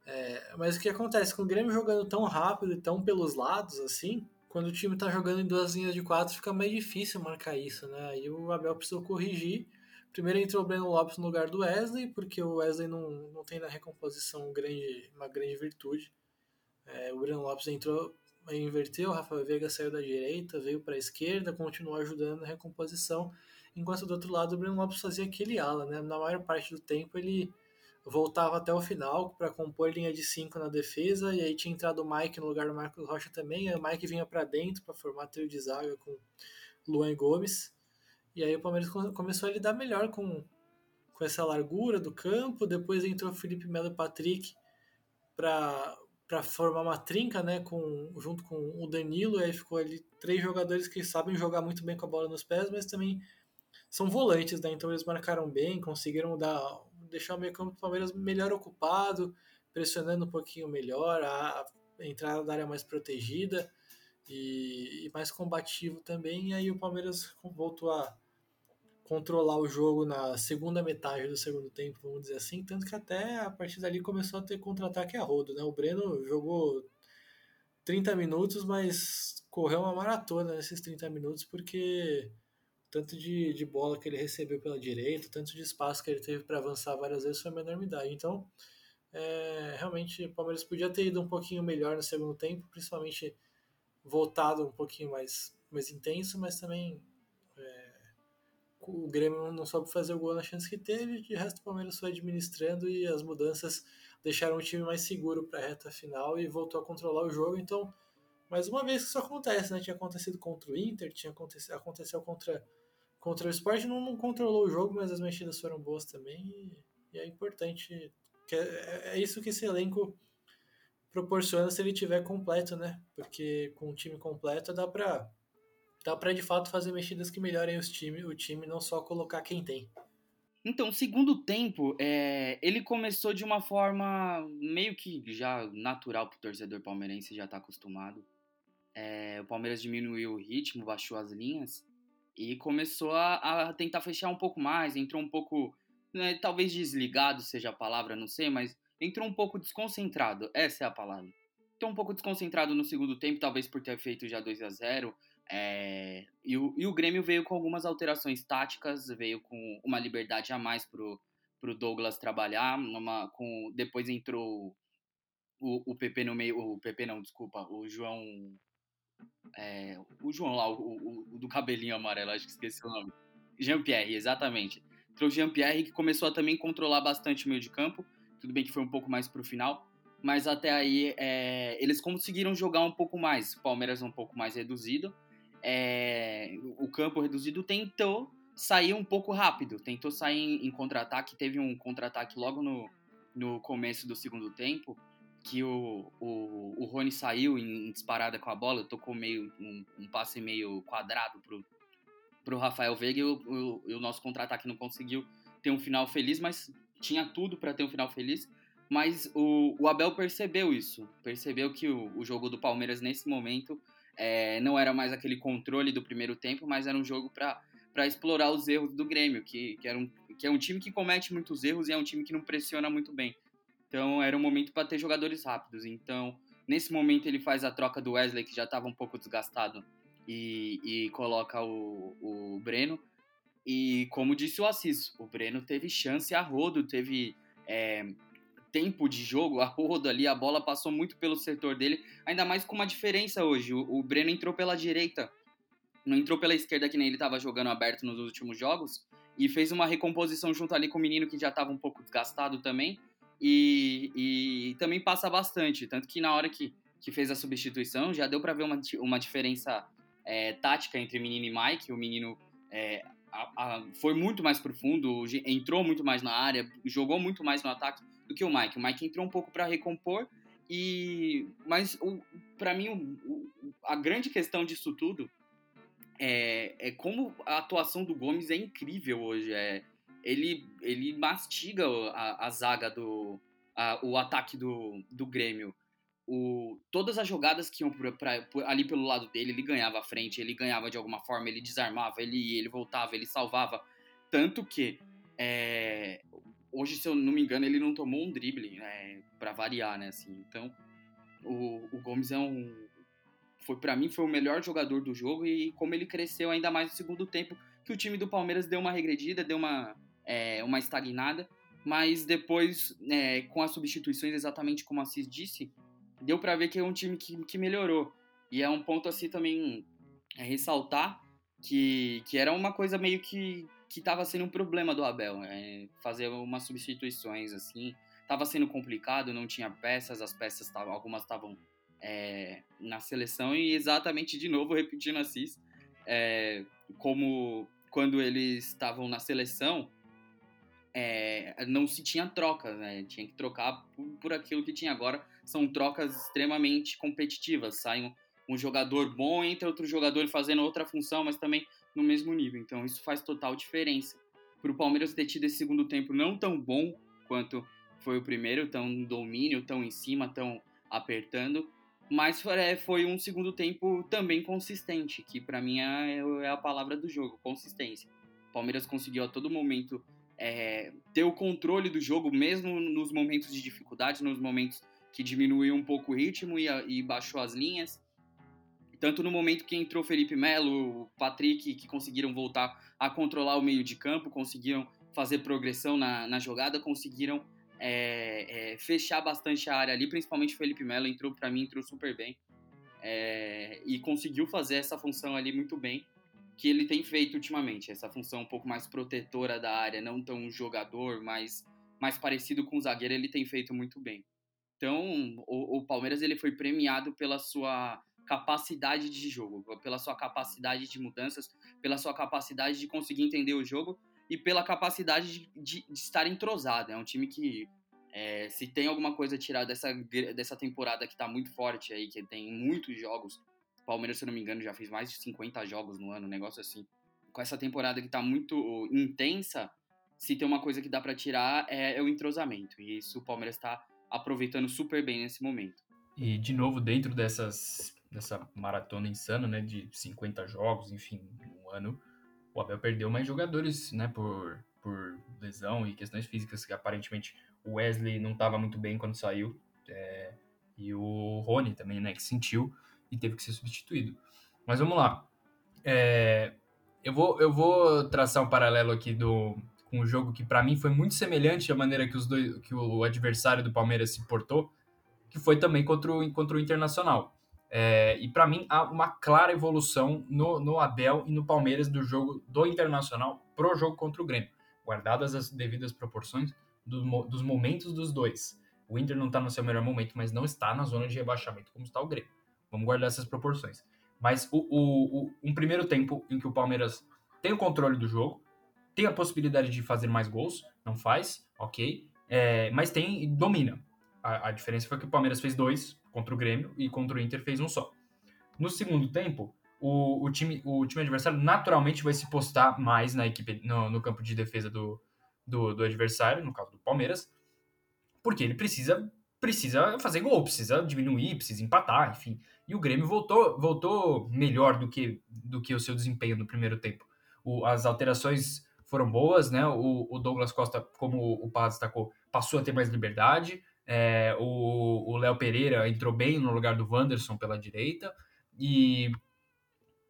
[SPEAKER 5] É, mas o que acontece com o Grêmio jogando tão rápido e tão pelos lados assim, quando o time está jogando em duas linhas de quatro, fica mais difícil marcar isso, né? Aí o Abel precisou corrigir. Primeiro entrou o Breno Lopes no lugar do Wesley, porque o Wesley não, não tem na recomposição grande, uma grande virtude. É, o Breno Lopes entrou, inverteu, o Rafael Veiga saiu da direita, veio para a esquerda, continuou ajudando na recomposição enquanto do outro lado o Breno Lopes fazia aquele ala, né? Na maior parte do tempo ele voltava até o final para compor linha de 5 na defesa, e aí tinha entrado o Mike no lugar do Marcos Rocha também, aí o Mike vinha para dentro para formar trio de zaga com Luan Gomes, e aí o Palmeiras começou a lidar melhor com, com essa largura do campo, depois entrou Felipe Melo e Patrick para para formar uma trinca, né, com, junto com o Danilo, e aí ficou ali três jogadores que sabem jogar muito bem com a bola nos pés, mas também são volantes, né? Então eles marcaram bem, conseguiram dar, deixar o meio campo do Palmeiras melhor ocupado, pressionando um pouquinho melhor, a, a entrada da área mais protegida e, e, mais combativo também. E aí o Palmeiras voltou a, controlar o jogo na segunda metade do segundo tempo, vamos dizer assim, tanto que até a partir dali começou a ter contra-ataque a rodo, né? O Breno jogou 30 minutos, mas correu uma maratona nesses 30 minutos, porque tanto de, de bola que ele recebeu pela direita, tanto de espaço que ele teve para avançar várias vezes foi uma enormidade. Então, é, realmente, o Palmeiras podia ter ido um pouquinho melhor no segundo tempo, principalmente voltado um pouquinho mais, mais intenso, mas também o Grêmio não soube fazer o gol na chance que teve, de resto o Palmeiras foi administrando e as mudanças deixaram o time mais seguro para a reta final e voltou a controlar o jogo. Então, mais uma vez que isso acontece, né? Tinha acontecido contra o Inter, tinha acontecido, aconteceu contra, contra o Sport, não, não controlou o jogo, mas as mexidas foram boas também e, e é importante. É, é isso que esse elenco proporciona se ele tiver completo, né? Porque com o time completo dá para dá para de fato fazer mexidas que melhorem os time, o time, não só colocar quem tem.
[SPEAKER 6] Então, segundo tempo, é, ele começou de uma forma meio que já natural pro torcedor palmeirense, já tá acostumado. É, o Palmeiras diminuiu o ritmo, baixou as linhas e começou a, a tentar fechar um pouco mais, entrou um pouco, né, talvez desligado seja a palavra, não sei, mas entrou um pouco desconcentrado, essa é a palavra. Entrou um pouco desconcentrado no segundo tempo, talvez por ter feito já 2 a 0 é, e, o, e o Grêmio veio com algumas alterações táticas, veio com uma liberdade a mais pro, pro Douglas trabalhar. Numa, com, depois entrou o, o PP no meio. O PP não, desculpa, o João. É, o João lá, o, o, o, do cabelinho amarelo, acho que esqueci o nome. Jean-Pierre, exatamente. Entrou o Jean-Pierre que começou a também controlar bastante o meio de campo. Tudo bem que foi um pouco mais pro final. Mas até aí é, eles conseguiram jogar um pouco mais. O Palmeiras um pouco mais reduzido é, o campo reduzido tentou sair um pouco rápido, tentou sair em, em contra-ataque. Teve um contra-ataque logo no, no começo do segundo tempo, que o, o, o Rony saiu em, em disparada com a bola, tocou meio um, um, passe meio quadrado pro, pro Rafael Veiga e o, o, o nosso contra-ataque não conseguiu ter um final feliz, mas tinha tudo para ter um final feliz. Mas o, o Abel percebeu isso, percebeu que o, o jogo do Palmeiras nesse momento é, não era mais aquele controle do primeiro tempo, mas era um jogo para explorar os erros do Grêmio, que, que, era um, que é um time que comete muitos erros e é um time que não pressiona muito bem. Então era um momento para ter jogadores rápidos. Então, nesse momento, ele faz a troca do Wesley, que já estava um pouco desgastado, e, e coloca o, o Breno. E como disse o Assis, o Breno teve chance a rodo, teve é, tempo de jogo, a rodo ali, a bola passou muito pelo setor dele, ainda mais com uma diferença hoje. O, o Breno entrou pela direita, não entrou pela esquerda que nem ele estava jogando aberto nos últimos jogos, e fez uma recomposição junto ali com o menino que já estava um pouco desgastado também, e, e, também passa bastante, tanto que na hora que, que fez a substituição já deu para ver uma, uma diferença é, tática entre menino e Mike, o menino é, a, a, foi muito mais profundo, entrou muito mais na área, jogou muito mais no ataque, do que o Mike. O Mike entrou um pouco para recompor e mas para mim o, o, a grande questão disso tudo é, é como a atuação do Gomes é incrível hoje. É, ele, ele mastiga a, a zaga do a, o ataque do, do Grêmio. O, todas as jogadas que iam pra, pra, ali pelo lado dele, ele ganhava a frente, ele ganhava de alguma forma, ele desarmava, ele ele voltava, ele salvava. Tanto que é, hoje, se eu não me engano, ele não tomou um drible, é, para variar, né? Assim, então, o, o Gomes é um. Foi para mim foi o melhor jogador do jogo e como ele cresceu ainda mais no segundo tempo, que o time do Palmeiras deu uma regredida, deu uma, é, uma estagnada, mas depois, é, com as substituições, exatamente como a Assis disse, deu para ver que é um time que, que melhorou. E é um ponto assim também é, ressaltar que, que era uma coisa meio que que estava sendo um problema do Abel, é, fazer umas substituições assim, estava sendo complicado, não tinha peças, as peças tavam, algumas estavam é, na seleção e exatamente de novo repetindo Assis, é, como quando eles estavam na seleção, é, não se tinha troca, né? Tinha que trocar por, por, aquilo que tinha agora. São trocas extremamente competitivas. Sai um, um jogador bom, entra outro jogador fazendo outra função, mas também no mesmo nível. Então isso faz total diferença. Para o Palmeiras ter tido esse segundo tempo não tão bom quanto foi o primeiro, tão domínio, tão em cima, tão apertando, mas é, foi um segundo tempo também consistente, que para mim é, é, a palavra do jogo, consistência. Palmeiras conseguiu a todo momento é, ter o controle do jogo, mesmo nos momentos de dificuldade, nos momentos que diminuiu um pouco o ritmo e, e baixou as linhas. Tanto no momento que entrou Felipe Melo, Patrick, que conseguiram voltar a controlar o meio de campo, conseguiram fazer progressão na, na jogada, conseguiram é, é, fechar bastante a área ali, principalmente o Felipe Melo entrou para mim, entrou super bem. É, e conseguiu fazer essa função ali muito bem que ele tem feito ultimamente, essa função um pouco mais protetora da área, não tão jogador, mais, mais parecido com o zagueiro, ele tem feito muito bem. Então, o, o Palmeiras ele foi premiado pela sua capacidade de jogo, pela sua capacidade de mudanças, pela sua capacidade de conseguir entender o jogo e pela capacidade de, de, de estar entrosado. É um time que, é, se tem alguma coisa a tirar dessa, dessa temporada que está muito forte aí, que tem muitos jogos, o Palmeiras, se eu não me engano, já fez mais de 50 jogos no ano, um negócio assim. Com essa temporada que está muito intensa, se tem uma coisa que dá para tirar é, é, o entrosamento. E isso o Palmeiras está aproveitando super bem nesse momento.
[SPEAKER 7] E, de novo, dentro dessas dessa maratona insana, né, de 50 jogos, enfim, um ano, o Abel perdeu mais jogadores, né, por, por lesão e questões físicas, que aparentemente o Wesley não estava muito bem quando saiu, é, e o Rony também, né, que sentiu e teve que ser substituído. Mas vamos lá. É, eu, vou, eu vou traçar um paralelo aqui do, com um jogo que para mim foi muito semelhante à maneira que, os dois, que o adversário do Palmeiras se portou, que foi também contra o, contra o Internacional. É, e para mim há uma clara evolução no, no Abel e no Palmeiras do jogo do Internacional pro jogo contra o Grêmio, guardadas as devidas proporções do, dos momentos dos dois. O Inter não está no seu melhor momento, mas não está na zona de rebaixamento como está o Grêmio. Vamos guardar essas proporções. Mas o, o, o, um primeiro tempo em que o Palmeiras tem o controle do jogo, tem a possibilidade de fazer mais gols, não faz, ok, é, mas tem domina. A, a, diferença foi que o Palmeiras fez dois contra o Grêmio e contra o Inter fez um só. No segundo tempo, o, o, time, o time adversário naturalmente vai se postar mais na equipe, no, no campo de defesa do, do, do, adversário, no caso do Palmeiras, porque ele precisa, precisa fazer gol, precisa diminuir, precisa empatar, enfim. E o Grêmio voltou, voltou melhor do que, do que o seu desempenho no primeiro tempo. O, as alterações foram boas, né? O, o Douglas Costa, como o Paz destacou, passou a ter mais liberdade. É, o Léo Pereira entrou bem no lugar do Wanderson pela direita. E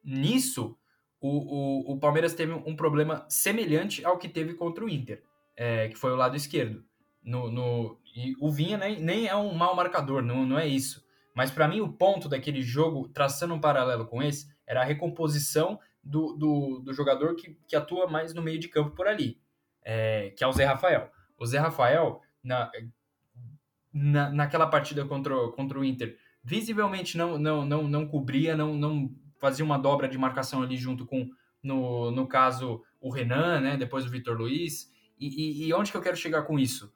[SPEAKER 7] nisso, o, o, o Palmeiras teve um problema semelhante ao que teve contra o Inter, é, que foi o lado esquerdo. No, no, e o Vinha nem, nem é um mau marcador, não, não é isso. Mas para mim, o ponto daquele jogo, traçando um paralelo com esse, era a recomposição do, do, do jogador que, que atua mais no meio de campo por ali, é, que é o Zé Rafael. O Zé Rafael, na, na, naquela partida contra, contra o Inter, visivelmente não, não, não, não cobria, não, não fazia uma dobra de marcação ali junto com, no, no caso, o Renan, né, depois o Vitor Luiz. E, e, e, onde que eu quero chegar com isso?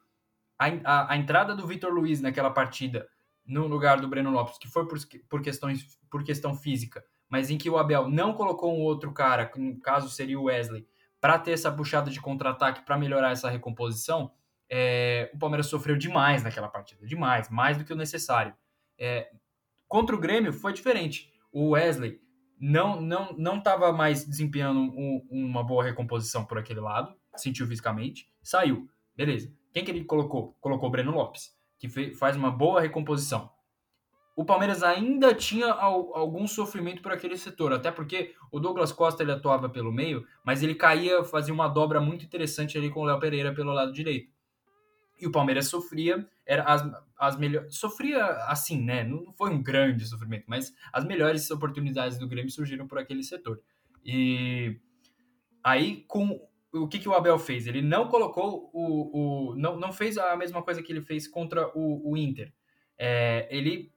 [SPEAKER 7] A, a, a entrada do Vitor Luiz naquela partida, no lugar do Breno Lopes, que foi por, por, questões, por questão física, mas em que o Abel não colocou um outro cara, que no caso seria o Wesley, para ter essa puxada de contra-ataque, para melhorar essa recomposição, é, o Palmeiras sofreu demais naquela partida, demais, mais do que o necessário. É, contra o Grêmio foi diferente. O Wesley não não não estava mais desempenhando um, uma boa recomposição por aquele lado, sentiu fisicamente, saiu, beleza. Quem que ele colocou? Colocou o Breno Lopes, que fez, faz uma boa recomposição. O Palmeiras ainda tinha algum sofrimento por aquele setor, até porque o Douglas Costa ele atuava pelo meio, mas ele caía, fazia uma dobra muito interessante ali com o Léo Pereira pelo lado direito. E o Palmeiras sofria, era as, as melhores. Sofria assim, né? Não foi um grande sofrimento, mas as melhores oportunidades do Grêmio surgiram por aquele setor. E aí, com o que, que o Abel fez? Ele não colocou o. o não, não fez a mesma coisa que ele fez contra o, o Inter. É, ele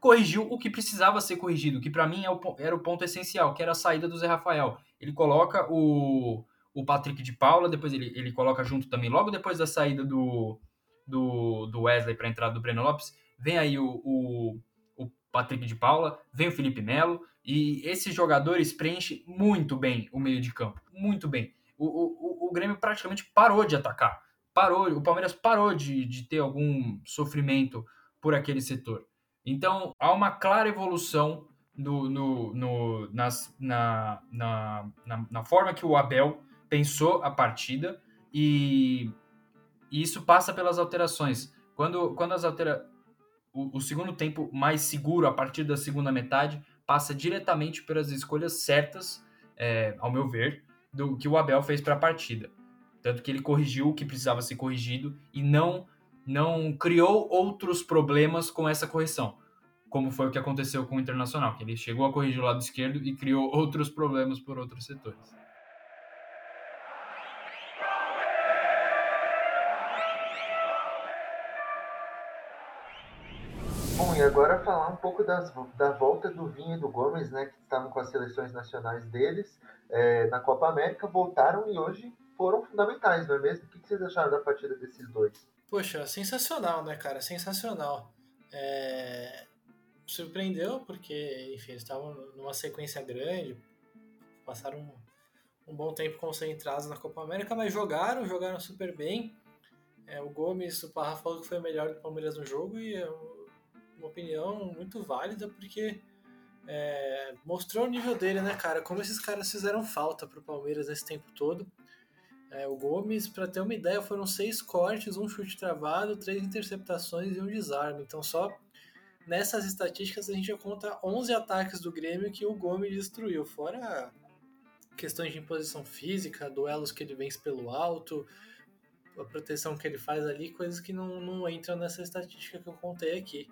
[SPEAKER 7] corrigiu o que precisava ser corrigido, que para mim é o, era o ponto essencial, que era a saída do Zé Rafael. Ele coloca o, o Patrick de Paula, depois ele, ele coloca junto também, logo depois da saída do, do, do Wesley para a entrada do Breno Lopes, vem aí o, o, o, Patrick de Paula, vem o Felipe Melo, e esses jogadores preenchem muito bem o meio de campo, muito bem. O, o, o Grêmio praticamente parou de atacar, parou, o Palmeiras parou de, de ter algum sofrimento por aquele setor. Então, há uma clara evolução no, no, no, nas, na, na, na, na forma que o Abel pensou a partida e, e isso passa pelas alterações. Quando, quando as altera o, o, segundo tempo mais seguro, a partir da segunda metade, passa diretamente pelas escolhas certas, é, ao meu ver, do que o Abel fez para a partida. Tanto que ele corrigiu o que precisava ser corrigido e não, não criou outros problemas com essa correção como foi o que aconteceu com o Internacional, que ele chegou a corrigir o lado esquerdo e criou outros problemas por outros setores.
[SPEAKER 4] Agora falar um pouco das, da volta do Vinha e do Gomes, né, que estavam com as seleções nacionais deles é, na Copa América, voltaram e hoje foram fundamentais, não é mesmo? O que vocês acharam da partida desses dois?
[SPEAKER 5] Poxa, sensacional, né, cara? Sensacional. É surpreendeu porque, enfim, eles estavam numa sequência grande, passaram um, um, bom tempo concentrados na Copa América, mas jogaram, jogaram super bem. É, o Gomes, o Parra falou que foi o melhor do Palmeiras no jogo e é uma opinião muito válida porque é, mostrou o nível dele, né, cara? Como esses caras fizeram falta pro Palmeiras esse tempo todo. É, o Gomes, para ter uma ideia, foram seis cortes, um chute travado, três interceptações e um desarme. Então, só nessas estatísticas a gente já conta 11 ataques do Grêmio que o Gomes destruiu, fora questões de imposição física, duelos que ele vence pelo alto, a proteção que ele faz ali, coisas que não, não entram nessa estatística que eu contei aqui.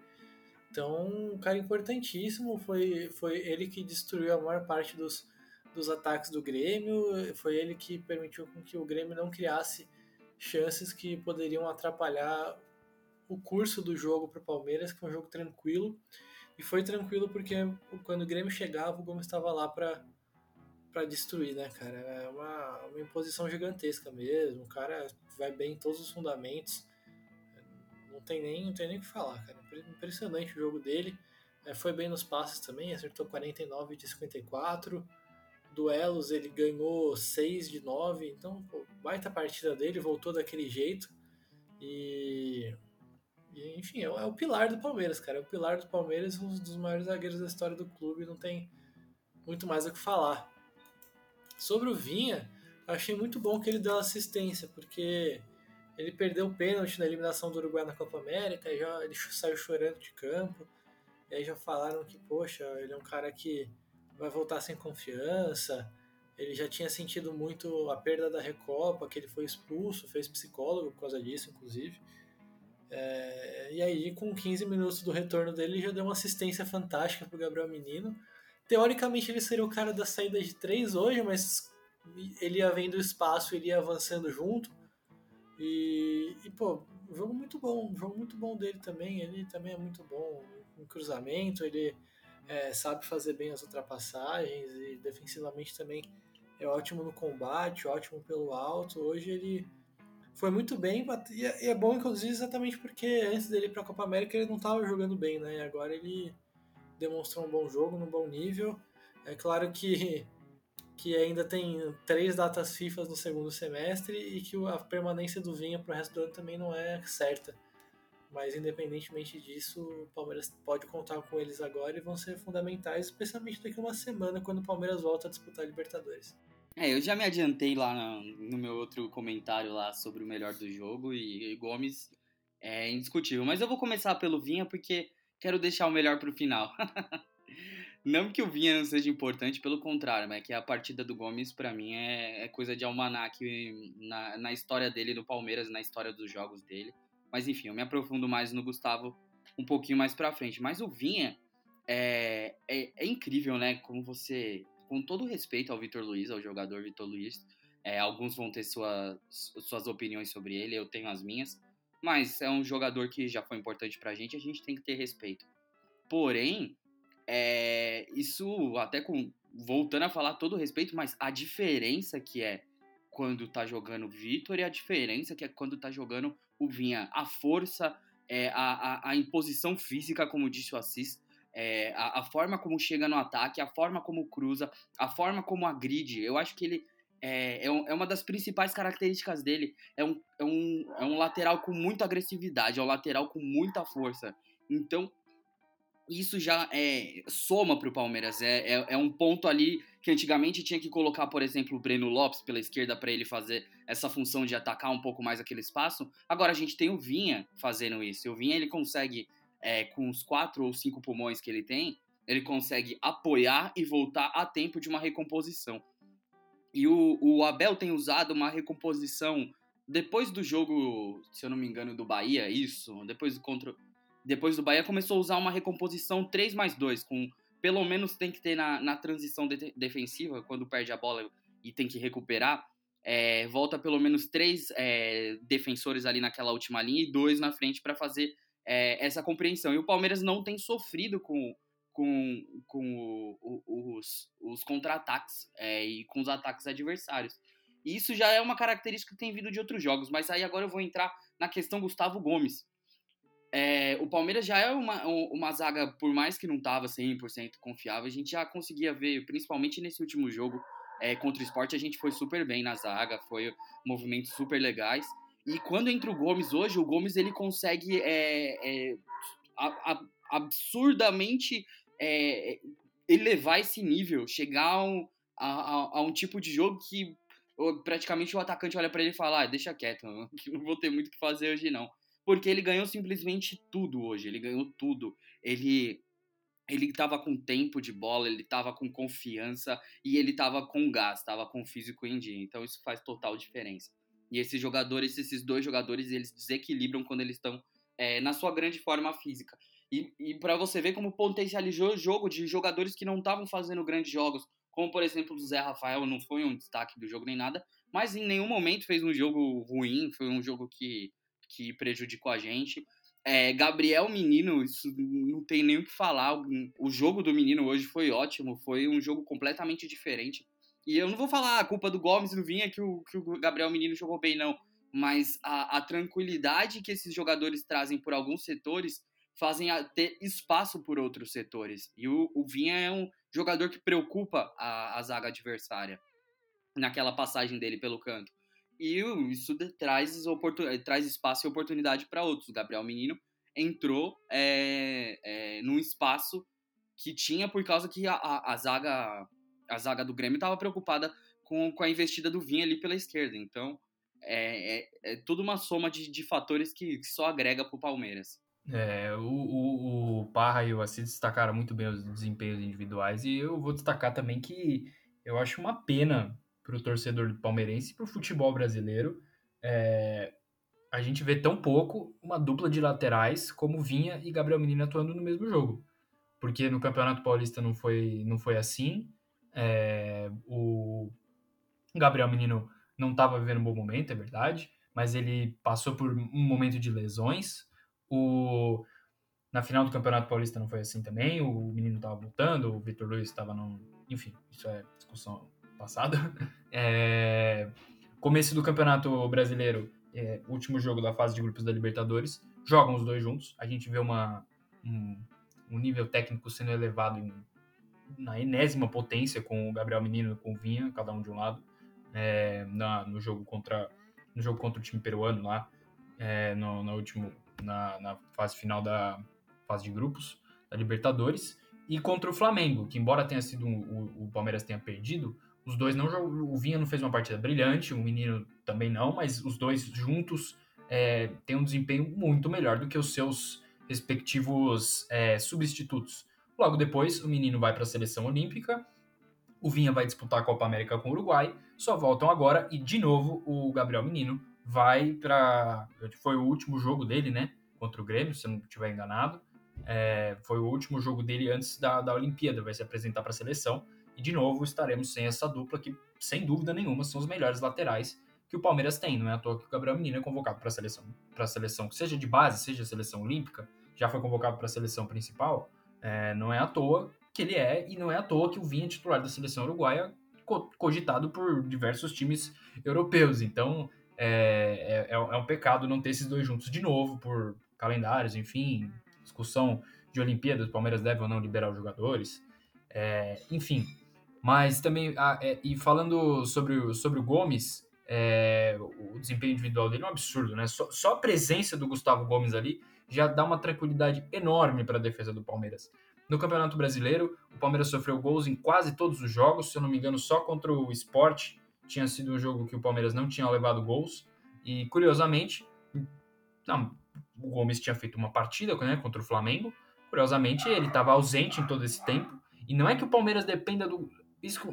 [SPEAKER 5] Então, um cara importantíssimo, foi, foi ele que destruiu a maior parte dos, dos ataques do Grêmio, foi ele que permitiu com que o Grêmio não criasse chances que poderiam atrapalhar o curso do jogo para o Palmeiras, que foi um jogo tranquilo. E foi tranquilo porque quando o Grêmio chegava, o Gomes estava lá para para destruir, né, cara? É uma, uma imposição gigantesca mesmo. O cara vai bem em todos os fundamentos. Não tem nem, não tem nem o que falar, cara. Impressionante o jogo dele. É, foi bem nos passes também, acertou 49 de 54. Duelos ele ganhou 6 de 9. Então, pô, baita partida dele, voltou daquele jeito. E e, enfim, é, é, o pilar do Palmeiras, cara. É o pilar do Palmeiras, um dos maiores zagueiros da história do clube. Não tem muito mais o que falar. Sobre o Vinha, achei muito bom que ele deu assistência, porque ele perdeu o pênalti na eliminação do Uruguai na Copa América, já ele saiu chorando de campo. E aí já falaram que, poxa, ele é um cara que vai voltar sem confiança. Ele já tinha sentido muito a perda da Recopa, que ele foi expulso, fez psicólogo por causa disso, inclusive. É, e aí, com 15 minutos do retorno dele, já deu uma assistência fantástica pro Gabriel Menino. Teoricamente, ele seria o cara da saída de três hoje, mas ele ia vendo espaço, ele ia avançando junto. E, e pô, jogo muito bom, jogo muito bom dele também. Ele também é muito bom em cruzamento, ele é, sabe fazer bem as ultrapassagens e defensivamente também é ótimo no combate, ótimo pelo alto. Hoje ele foi muito bem, e é, é bom, inclusive, exatamente porque antes dele ir para a Copa América ele não estava jogando bem, né? E agora ele demonstrou um bom jogo, num bom nível. É claro que, que ainda tem três datas FIFA no segundo semestre e que a permanência do Vinha para o resto do ano também não é certa. Mas independentemente disso, o Palmeiras pode contar com eles agora e vão ser fundamentais, especialmente daqui a uma semana, quando o Palmeiras volta a disputar a Libertadores.
[SPEAKER 6] É, eu já me adiantei lá no, meu outro comentário lá sobre o melhor do jogo e, Gomes é indiscutível. Mas eu vou começar pelo Vinha porque quero deixar o melhor pro final. não que o Vinha não seja importante, pelo contrário, mas é que a partida do Gomes para mim é, é, coisa de almanac na, na história dele no Palmeiras, na história dos jogos dele. Mas enfim, eu me aprofundo mais no Gustavo um pouquinho mais pra frente. Mas o Vinha é, é, é incrível, né? Como você com todo respeito ao Vitor Luiz, ao jogador Vitor Luiz, é, alguns vão ter sua, suas opiniões sobre ele, eu tenho as minhas, mas é um jogador que já foi importante pra gente, a gente tem que ter respeito. Porém, é, isso até com voltando a falar todo respeito, mas a diferença que é quando tá jogando o Vitor e a diferença que é quando tá jogando o Vinha, a força, é, a, a, a imposição física, como disse o Assis, é, a, a, forma como chega no ataque, a forma como cruza, a forma como agride. Eu acho que ele é, é, é uma das principais características dele. É um, é, um, é um lateral com muita agressividade, é um lateral com muita força. Então, isso já é soma para o Palmeiras. É, é, é, um ponto ali que antigamente tinha que colocar, por exemplo, o Breno Lopes pela esquerda para ele fazer essa função de atacar um pouco mais aquele espaço. Agora a gente tem o Vinha fazendo isso. O Vinha ele consegue, é, com os quatro ou cinco pulmões que ele tem, ele consegue apoiar e voltar a tempo de uma recomposição. E o, o Abel tem usado uma recomposição depois do jogo, se eu não me engano, do Bahia, isso, depois do contra depois do Bahia começou a usar uma recomposição 3 mais 2, com pelo menos tem que ter na, na transição de, defensiva, quando perde a bola e tem que recuperar, é, volta pelo menos três é, defensores ali naquela última linha e dois na frente para fazer é, essa compreensão. E o Palmeiras não tem sofrido com, com, com o, o, os, os contra-ataques é, e com os ataques adversários. Isso já é uma característica que tem vindo de outros jogos, mas aí agora eu vou entrar na questão Gustavo Gomes. É, o Palmeiras já é uma, uma zaga, por mais que não estava 100% confiável, a gente já conseguia ver, principalmente nesse último jogo é, contra o esporte, a gente foi super bem na zaga, foi movimentos super legais. E quando entra o Gomes hoje, o Gomes ele consegue é, é a, a, absurdamente é, elevar esse nível, chegar a um, a, a um tipo de jogo que praticamente o atacante olha para ele e fala: ah, deixa quieto, que não vou ter muito o que fazer hoje não porque ele ganhou simplesmente tudo hoje. Ele ganhou tudo. Ele ele estava com tempo de bola, ele estava com confiança e ele estava com gás, estava com físico em dia. Então isso faz total diferença. E esses jogadores, esses dois jogadores, eles desequilibram quando eles estão é, na sua grande forma física. E, e para você ver como potencializou o jogo de jogadores que não estavam fazendo grandes jogos, como por exemplo o Zé Rafael, não foi um destaque do jogo nem nada, mas em nenhum momento fez um jogo ruim, foi um jogo que que prejudicou a gente. É, Gabriel Menino, isso não tem nem o que falar. O jogo do menino hoje foi ótimo, foi um jogo completamente diferente. E eu não vou falar a culpa do Gomes do Vinha que o, que o Gabriel Menino jogou bem, não. Mas a, a tranquilidade que esses jogadores trazem por alguns setores fazem ter espaço por outros setores. E o, o Vinha é um jogador que preocupa a, a zaga adversária naquela passagem dele pelo canto. E isso traz, traz espaço e oportunidade para outros. O Gabriel Menino entrou é, é, num espaço que tinha por causa que a, a, a zaga a zaga do Grêmio estava preocupada com, com a investida do Vinha ali pela esquerda. Então, é, é, é tudo uma soma de, de fatores que, que só agrega para o Palmeiras.
[SPEAKER 7] É, o, o, o Parra e o Assis destacaram muito bem os desempenhos individuais e eu vou destacar também que eu acho uma pena para o torcedor palmeirense e para o futebol brasileiro. É, a gente vê tão pouco uma dupla de laterais como Vinha e Gabriel Menino atuando no mesmo jogo. Porque no Campeonato Paulista não foi, não foi assim. É, o Gabriel Menino não estava vivendo um bom momento, é verdade, mas ele passou por um momento de lesões. O, na final do Campeonato Paulista não foi assim também. O menino estava voltando, o Vitor Luiz estava no. Enfim, isso é discussão passada. É, começo do Campeonato Brasileiro, é, último jogo da fase de grupos da Libertadores, jogam os dois juntos. A gente vê uma, um, um nível técnico sendo elevado em, na enésima potência com o Gabriel Menino com o Vinha, cada um de um lado, é, na, no jogo contra no jogo contra o time peruano lá, é, no, no último, na, na fase final da fase de grupos da Libertadores e contra o Flamengo, que embora tenha sido um, o, o Palmeiras tenha perdido, os dois não O Vinha não fez uma partida brilhante, o menino também não, mas os dois juntos é, têm um desempenho muito melhor do que os seus respectivos é, substitutos. Logo depois, o menino vai para a seleção olímpica, o Vinha vai disputar a Copa América com o Uruguai, só voltam agora e de novo o Gabriel Menino vai para. Foi o último jogo dele, né? Contra o Grêmio, se eu não estiver enganado. É, foi o último jogo dele antes da, da Olimpíada, vai se apresentar para a seleção. E de novo estaremos sem essa dupla que, sem dúvida nenhuma, são os melhores laterais que o Palmeiras tem. Não é à toa que o Gabriel Menino é convocado para a seleção, para a seleção, seja de base, seja a seleção olímpica, já foi convocado para a seleção principal. É, não é à toa que ele é, e não é à toa que o Vinha titular da seleção uruguaia cogitado por diversos times europeus. Então é, é, é, um pecado não ter esses dois juntos de novo, por calendários, enfim, discussão de Olimpíadas, o Palmeiras deve ou não liberar os jogadores. É, enfim, mas também, é, e falando sobre, o, sobre o Gomes, é, o desempenho individual dele é um absurdo, né? Só, só, a presença do Gustavo Gomes ali já dá uma tranquilidade enorme para a defesa do Palmeiras. No Campeonato Brasileiro, o Palmeiras sofreu gols em quase todos os jogos, se eu não me engano, só contra o Sport tinha sido um jogo que o Palmeiras não tinha levado gols. E curiosamente, não, o Gomes tinha feito uma partida né, contra o Flamengo. Curiosamente, ele estava ausente em todo esse tempo. E não é que o Palmeiras dependa do,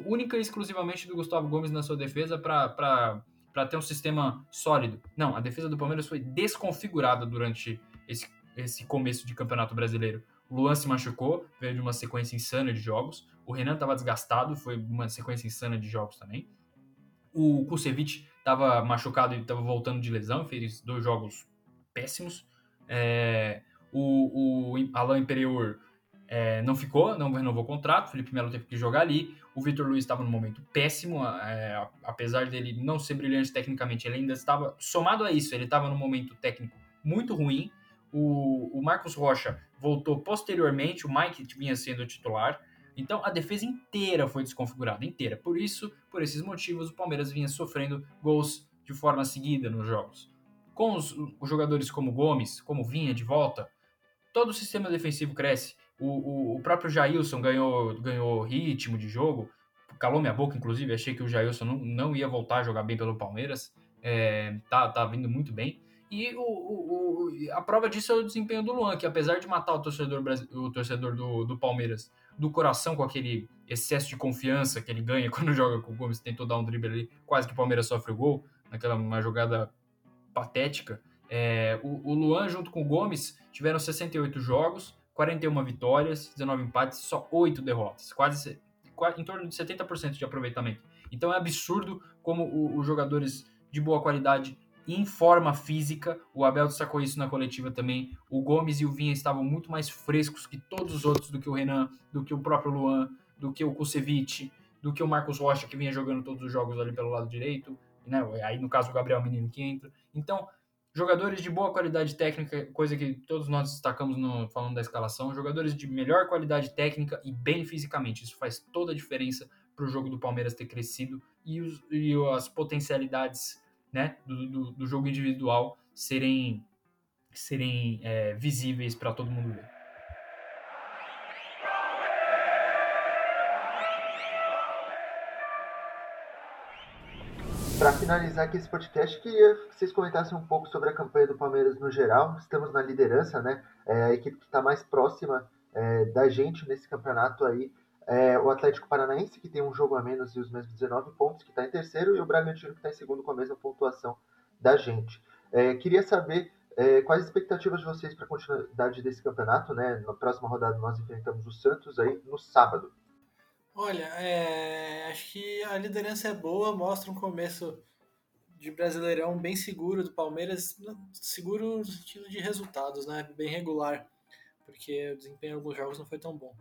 [SPEAKER 7] única e exclusivamente do Gustavo Gomes na sua defesa para ter um sistema sólido. Não, a defesa do Palmeiras foi desconfigurada durante esse, esse começo de campeonato brasileiro. O Luan se machucou, veio de uma sequência insana de jogos. O Renan estava desgastado, foi uma sequência insana de jogos também. O Kusevich estava machucado e estava voltando de lesão, fez dois jogos péssimos. É, o, o Alain Imperior é, não ficou, não renovou o contrato, o Felipe Melo teve que jogar ali. O Vitor Luiz estava num momento péssimo, é, apesar dele não ser brilhante tecnicamente, ele ainda estava, somado a isso, ele estava num momento técnico muito ruim. O, o Marcos Rocha voltou posteriormente, o Mike vinha sendo titular. Então a defesa inteira foi desconfigurada, inteira. Por isso, por esses motivos, o Palmeiras vinha sofrendo gols de forma seguida nos jogos. Com os, os jogadores como Gomes, como Vinha de volta, todo o sistema defensivo cresce. O, o, o, próprio Jailson ganhou, ganhou ritmo de jogo, calou minha boca, inclusive, achei que o Jailson não, não ia voltar a jogar bem pelo Palmeiras, é, tá, tá vindo muito bem. E o, o, a prova disso é o desempenho do Luan, que apesar de matar o torcedor, o torcedor do, do Palmeiras do coração com aquele excesso de confiança que ele ganha quando joga com o Gomes, tentou dar um drible ali, quase que o Palmeiras sofre o gol, naquela uma jogada patética. É, o, o Luan, junto com o Gomes, tiveram 68 jogos, 41 vitórias, 19 empates, só 8 derrotas, quase em torno de 70% de aproveitamento. Então é absurdo como os jogadores de boa qualidade em forma física. O Abel destacou isso na coletiva também. O Gomes e o Vinha estavam muito mais frescos que todos os outros, do que o Renan, do que o próprio Luan, do que o Kusevich, do que o Marcos Rocha, que vinha jogando todos os jogos ali pelo lado direito. Né? Aí, no caso, o Gabriel Menino que entra. Então, jogadores de boa qualidade técnica, coisa que todos nós destacamos no, falando da escalação, jogadores de melhor qualidade técnica e bem fisicamente. Isso faz toda a diferença para o jogo do Palmeiras ter crescido e, os, e as potencialidades né, do, do, do jogo individual serem, serem é, visíveis para todo mundo ver.
[SPEAKER 4] Para finalizar aqui esse podcast, queria que vocês comentassem um pouco sobre a campanha do Palmeiras no geral. Estamos na liderança, né? É a equipe que está mais próxima é, da gente nesse campeonato aí é, o Atlético Paranaense, que tem um jogo a menos e os mesmos 19 pontos, que está em terceiro, e o Bragantino, que está em segundo com a mesma pontuação da gente. É, queria saber é, quais as expectativas de vocês para a continuidade desse campeonato, né? Na próxima rodada nós enfrentamos o Santos aí no sábado.
[SPEAKER 5] Olha, é, acho que a liderança é boa, mostra um começo de Brasileirão bem seguro do Palmeiras, seguro no sentido de resultados, né? Bem regular, porque o desempenho em alguns jogos não foi tão bom.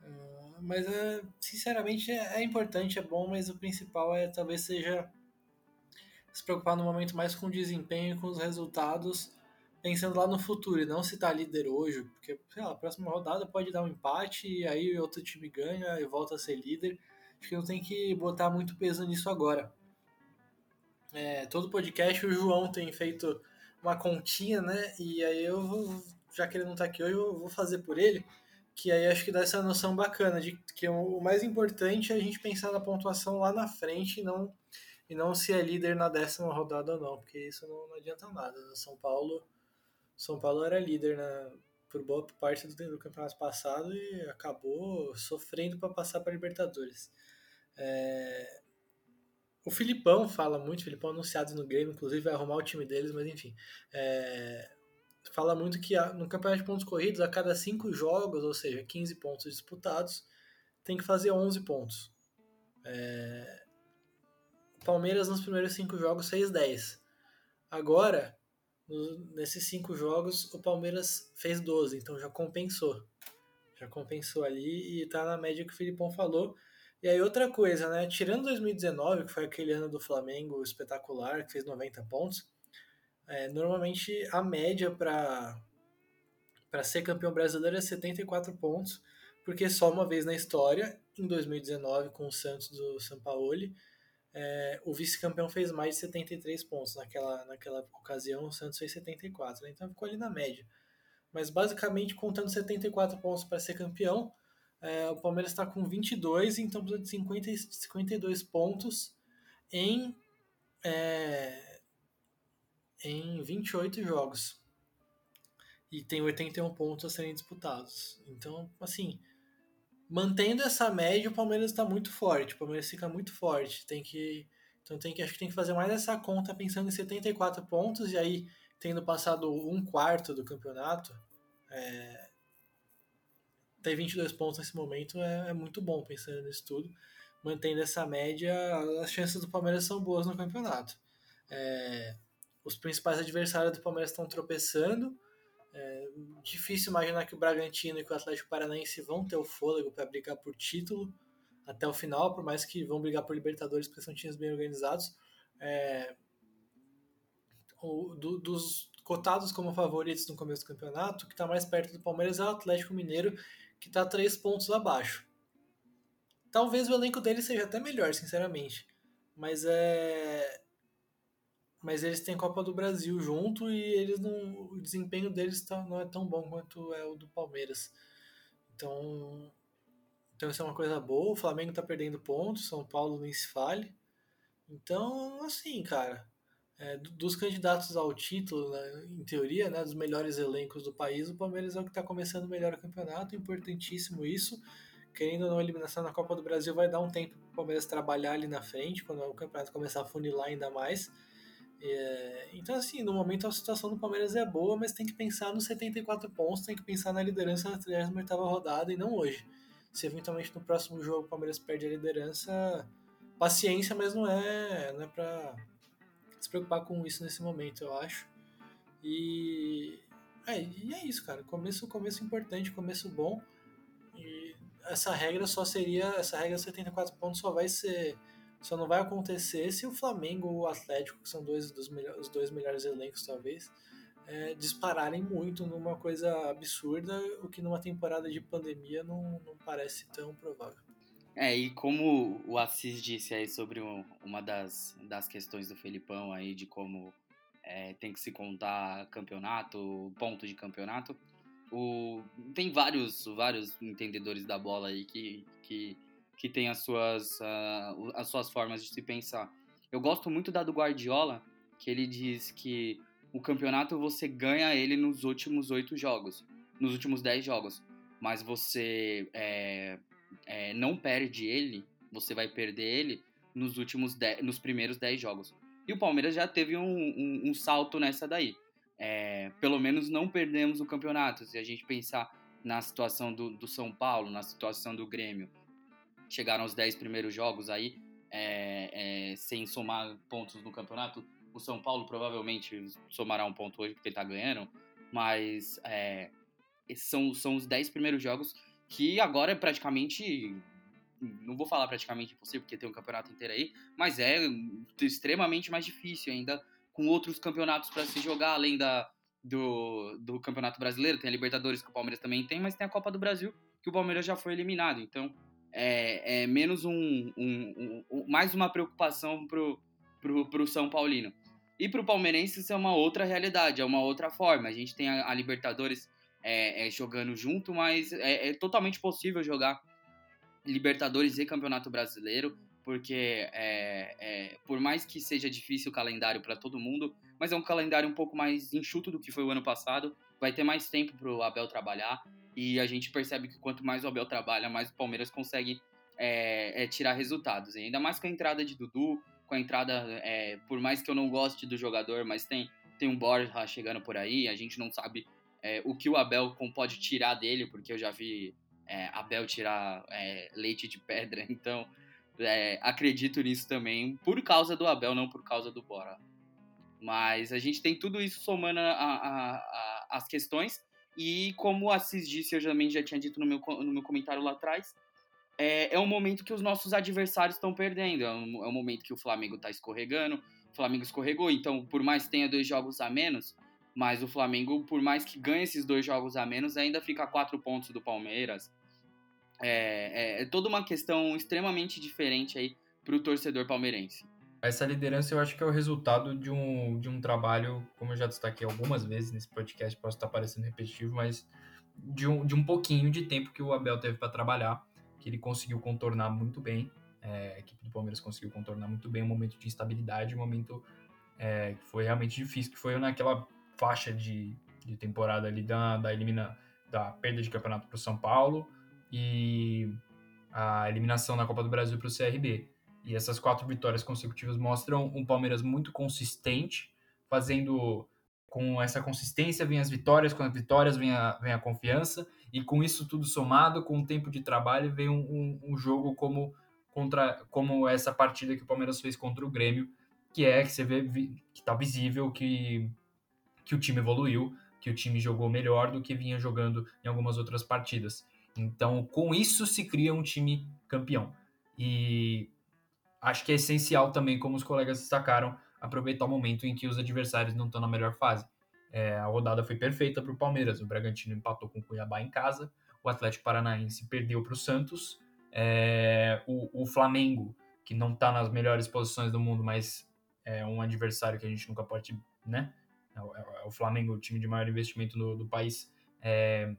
[SPEAKER 5] Ah, mas, é, sinceramente, é, é importante, é bom, mas o principal é talvez seja se preocupar no momento mais com o desempenho e com os resultados, pensando lá no futuro e não se tá líder hoje, porque, sei lá, a próxima rodada pode dar um empate e aí outro time ganha e volta a ser líder. Acho que não tem que botar muito peso nisso agora. É, todo podcast o João tem feito uma continha, né? E aí eu vou, já que ele não tá aqui hoje, eu vou fazer por ele que aí acho que dá essa noção bacana de que o mais importante é a gente pensar na pontuação lá na frente e não, e não se é líder na décima rodada ou não, porque isso não, não adianta nada. São Paulo São Paulo era líder na, por boa parte do, do campeonato passado e acabou sofrendo para passar para Libertadores. É, o Filipão fala muito, o Filipão anunciado no Grêmio, inclusive vai arrumar o time deles, mas enfim. É, fala muito que no campeonato de pontos corridos, a cada cinco jogos, ou seja, 15 pontos disputados, tem que fazer 11 pontos. É... Palmeiras nos primeiros cinco jogos fez 10. Agora, nesses cinco jogos, o Palmeiras fez 12, então já compensou. Já compensou ali e tá na média que o Filipão falou. E aí outra coisa, né? Tirando 2019, que foi aquele ano do Flamengo espetacular, que fez 90 pontos, é, normalmente a média para para ser campeão brasileiro é 74 pontos, porque só uma vez na história, em 2019, com o Santos do Sampaoli, é, o vice-campeão fez mais de 73 pontos. Naquela, naquela ocasião, o Santos fez 74, né? então ficou ali na média. mas basicamente contando 74 pontos para ser campeão, é, o Palmeiras está com 22, então precisa de 50, 52 pontos em, é, em 28 jogos. E tem 81 pontos a serem disputados. Então, assim, mantendo essa média, o Palmeiras está muito forte. O Palmeiras fica muito forte. Tem que, então tem que, acho que tem que fazer mais essa conta pensando em 74 pontos e aí tendo passado um quarto do campeonato, é, ter 22 pontos nesse momento é, é, muito bom pensando nisso tudo. Mantendo essa média, as chances do Palmeiras são boas no campeonato. É, os principais adversários do Palmeiras estão tropeçando. É difícil imaginar que o Bragantino e que o Atlético Paranaense vão ter o fôlego para brigar por título até o final, por mais que vão brigar por Libertadores, porque são times bem organizados. É, o, do, dos cotados como favoritos no começo do campeonato, que está mais perto do Palmeiras é o Atlético Mineiro, que está três pontos abaixo. Talvez o elenco dele seja até melhor, sinceramente. Mas é. Mas eles têm Copa do Brasil junto e eles não. O desempenho deles tá, não é tão bom quanto é o do Palmeiras. Então. Então isso é uma coisa boa. O Flamengo está perdendo pontos, São Paulo nem se fale. Então, assim, cara. É, dos candidatos ao título, né, em teoria, né, dos melhores elencos do país, o Palmeiras é o que está começando melhor o campeonato, importantíssimo isso. Querendo ou não, a eliminação na Copa do Brasil vai dar um tempo para o Palmeiras trabalhar ali na frente, quando o campeonato começar a funilar ainda mais. É, então, assim, no momento a situação do Palmeiras é boa, mas tem que pensar nos 74 pontos, tem que pensar na liderança na 38 rodada e não hoje. Se eventualmente no próximo jogo o Palmeiras perde a liderança, paciência, mas não é, não é para se preocupar com isso nesse momento, eu acho. E é, e é isso, cara. Começo, começo importante, começo bom. E essa regra só seria, essa regra 74 pontos só vai ser, só não vai acontecer se o Flamengo ou o Atlético, que são dois dos os dois melhores elencos talvez, é, dispararem muito numa coisa absurda, o que numa temporada de pandemia não, não parece tão provável.
[SPEAKER 6] É, e como o Assis disse aí sobre uma das, das questões do Felipão aí, de como é, tem que se contar campeonato, ponto de campeonato, o, tem vários, vários entendedores da bola aí que, que, que tem as suas, uh, as suas formas de se pensar. Eu gosto muito da do Guardiola, que ele diz que o campeonato você ganha ele nos últimos oito jogos, nos últimos dez jogos, mas você é, é, não perde ele, você vai perder ele nos últimos dez, nos primeiros 10 jogos. E o Palmeiras já teve um, um, um salto nessa daí. É, pelo menos não perdemos o campeonato. Se a gente pensar na situação do, do São Paulo, na situação do Grêmio, chegaram aos 10 primeiros jogos aí, é, é, sem somar pontos no campeonato. O São Paulo provavelmente somará um ponto hoje porque está ganhando, mas é, são, são os 10 primeiros jogos que agora é praticamente não vou falar praticamente impossível, porque tem um campeonato inteiro aí, mas é extremamente mais difícil ainda, com outros campeonatos para se jogar, além da, do, do Campeonato Brasileiro, tem a Libertadores que o Palmeiras também tem, mas tem a Copa do Brasil, que o Palmeiras já foi eliminado. Então, é, é menos um, um, um, mais uma preocupação pro, pro, pro São Paulino. E pro palmeirense isso é uma outra realidade, é uma outra forma. A gente tem a, a Libertadores é, é, jogando junto, mas é, é, totalmente possível jogar Libertadores e Campeonato Brasileiro, porque é, é, por mais que seja difícil o calendário para todo mundo, mas é um calendário um pouco mais enxuto do que foi o ano passado, vai ter mais tempo para o Abel trabalhar, e a gente percebe que quanto mais o Abel trabalha, mais o Palmeiras consegue é, tirar resultados. E ainda mais com a entrada de Dudu, com a entrada, por mais que eu não goste do jogador, mas tem, tem um Borja chegando por aí, a gente não sabe é, o que o Abel pode tirar dele, porque eu já vi é, Abel tirar é, leite de pedra, então é, acredito nisso também, por causa do Abel, não por causa do Bora. Mas a gente tem tudo isso somando a, a, a, as questões, e como o Assis disse, eu também já tinha dito no meu, no meu comentário lá atrás, é, é um momento que os nossos adversários estão perdendo, é um, é um momento que o Flamengo está escorregando, o Flamengo escorregou, então por mais que tenha dois jogos a menos, mas o Flamengo, por mais que ganhe esses dois jogos a menos, ainda fica a quatro pontos do Palmeiras. É, é, é toda uma questão extremamente diferente aí para o torcedor palmeirense.
[SPEAKER 7] Essa liderança eu acho que é o resultado de um, de um trabalho, como eu já destaquei algumas vezes nesse podcast, posso estar parecendo repetitivo, mas de um, de um pouquinho de tempo que o Abel teve para trabalhar, que ele conseguiu contornar muito bem. É, a equipe do Palmeiras conseguiu contornar muito bem um momento de instabilidade, um momento é, que foi realmente difícil, que foi naquela faixa de, de temporada ali da, da, elimina, da perda de campeonato para o São Paulo e a eliminação na Copa do Brasil para o CRB. E essas quatro vitórias consecutivas mostram um Palmeiras muito consistente, fazendo com essa consistência vem as vitórias, com as vitórias vem a, vem a confiança, e com isso tudo somado, com o tempo de trabalho, vem um, um, um jogo como, contra, como essa partida que o Palmeiras fez contra o Grêmio, que é que você vê que está visível que, que o time evoluiu, que o time jogou melhor do que vinha jogando em algumas outras partidas. Então, com isso se cria um time campeão. E acho que é essencial também, como os colegas destacaram, aproveitar o momento em que os adversários não estão na melhor fase. É, a rodada foi perfeita para o Palmeiras. O Bragantino empatou com o Cuiabá em casa, o Atlético Paranaense perdeu para o Santos, é, o, o, Flamengo, que não está nas melhores posições do mundo, mas é um adversário que a gente nunca pode, né? É o, é o Flamengo, o time de maior investimento do, do país, é,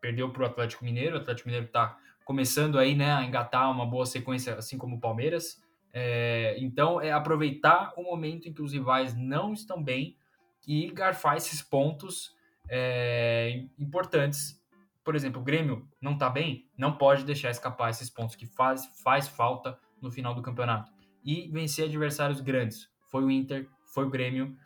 [SPEAKER 7] perdeu para o Atlético Mineiro. O Atlético Mineiro está começando aí, né, a engatar uma boa sequência, assim como o Palmeiras. É, então, é aproveitar o momento em que os rivais não estão bem e garfar esses pontos é, importantes. Por exemplo, o Grêmio não está bem, não pode deixar escapar esses pontos que faz, faz falta no final do campeonato. E vencer adversários grandes. Foi o Inter, foi o Grêmio.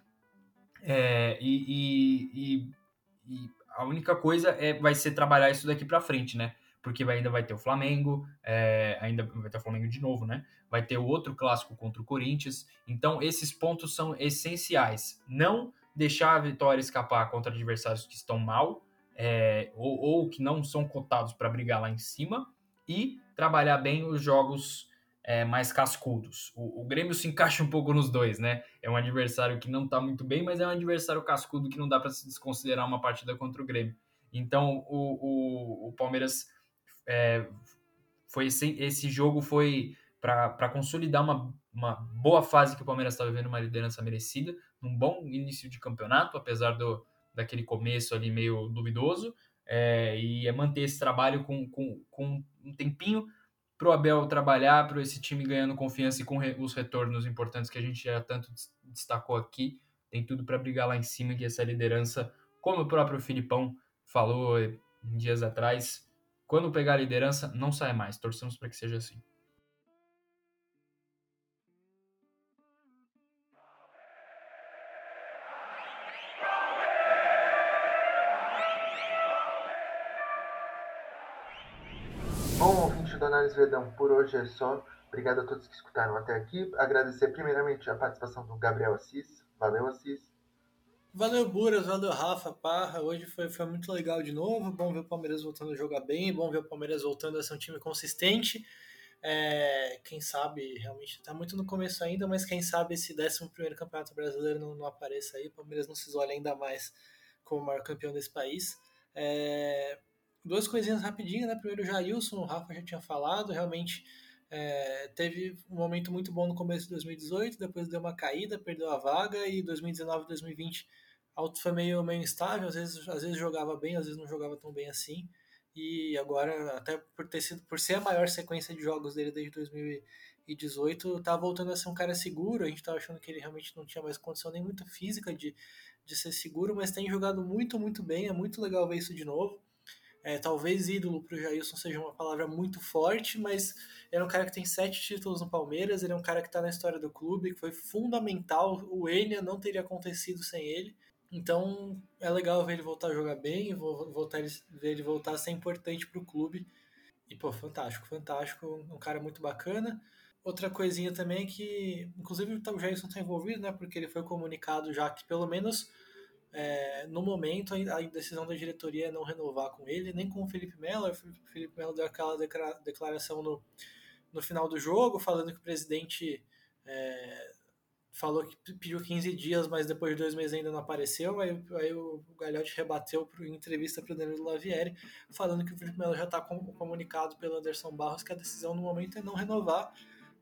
[SPEAKER 7] É, e, e, e, e, a única coisa é vai ser trabalhar isso daqui para frente, né? Porque ainda vai ter o Flamengo, é, ainda vai ter o Flamengo de novo, né? Vai ter o outro clássico contra o Corinthians. Então, esses pontos são essenciais. Não deixar a vitória escapar contra adversários que estão mal é, ou, ou, que não são cotados para brigar lá em cima e trabalhar bem os jogos é, mais cascudos. O, o, Grêmio se encaixa um pouco nos dois, né? É um adversário que não está muito bem, mas é um adversário cascudo que não dá para se desconsiderar uma partida contra o Grêmio. Então, o, o, o Palmeiras é, foi esse, esse jogo foi para consolidar uma, uma boa fase que o Palmeiras está vivendo, uma liderança merecida, num bom início de campeonato, apesar do, daquele começo ali meio duvidoso, é, e é manter esse trabalho com, com, com um tempinho para o Abel trabalhar, para esse time ganhando confiança e com re, os retornos importantes que a gente já tanto destacou aqui, tem tudo para brigar lá em cima, que essa liderança, como o próprio Filipão falou dias atrás, quando pegar a liderança, não sai mais. Torçamos para que seja assim.
[SPEAKER 4] Bom, ouvinte do Análise Vedão, por hoje é só. Obrigado a todos que escutaram até aqui. Agradecer primeiramente a participação do Gabriel Assis. Valeu, Assis.
[SPEAKER 5] Valeu, Buras, valeu, Rafa, Parra. Hoje foi, foi muito legal de novo. Bom ver o Palmeiras voltando a jogar bem, bom ver o Palmeiras voltando a ser um time consistente. É, quem sabe, realmente está muito no começo ainda, mas quem sabe esse 11 Campeonato Brasileiro não, não, apareça aí, o Palmeiras não se isole ainda mais como o maior campeão desse país. É, duas coisinhas rapidinho, né? Primeiro, o Jailson, o Rafa já tinha falado, realmente é, teve um momento muito bom no começo de 2018, depois deu uma caída, perdeu a vaga, e 2019 2020 Alto foi meio, meio instável, às vezes, às vezes jogava bem, às vezes não jogava tão bem assim. E agora, até por ter sido, por ser a maior sequência de jogos dele desde 2018, tá voltando a ser um cara seguro. A gente tava achando que ele realmente não tinha mais condição nem muito física de, de ser seguro, mas tem jogado muito, muito bem. É muito legal ver isso de novo. É, talvez ídolo para o Jailson seja uma palavra muito forte, mas ele é um cara que tem sete títulos no Palmeiras, ele é um cara que está na história do clube, que foi fundamental. O Enia não teria acontecido sem ele. Então é legal ver ele voltar a jogar bem, voltar, ver ele voltar a ser importante para o clube. E, pô, fantástico, fantástico, um cara muito bacana. Outra coisinha também é que, inclusive, o Jason está envolvido, né? Porque ele foi comunicado já que, pelo menos é, no momento, a decisão da diretoria é não renovar com ele, nem com o Felipe Melo. O Felipe Melo deu aquela declaração no, no final do jogo, falando que o presidente é, falou que pediu 15 dias, mas depois de dois meses ainda não apareceu. Aí, aí o Galhote rebateu em entrevista para o Danilo Lavieri, falando que o Felipe Melo já está comunicado pelo Anderson Barros que a decisão no momento é não renovar.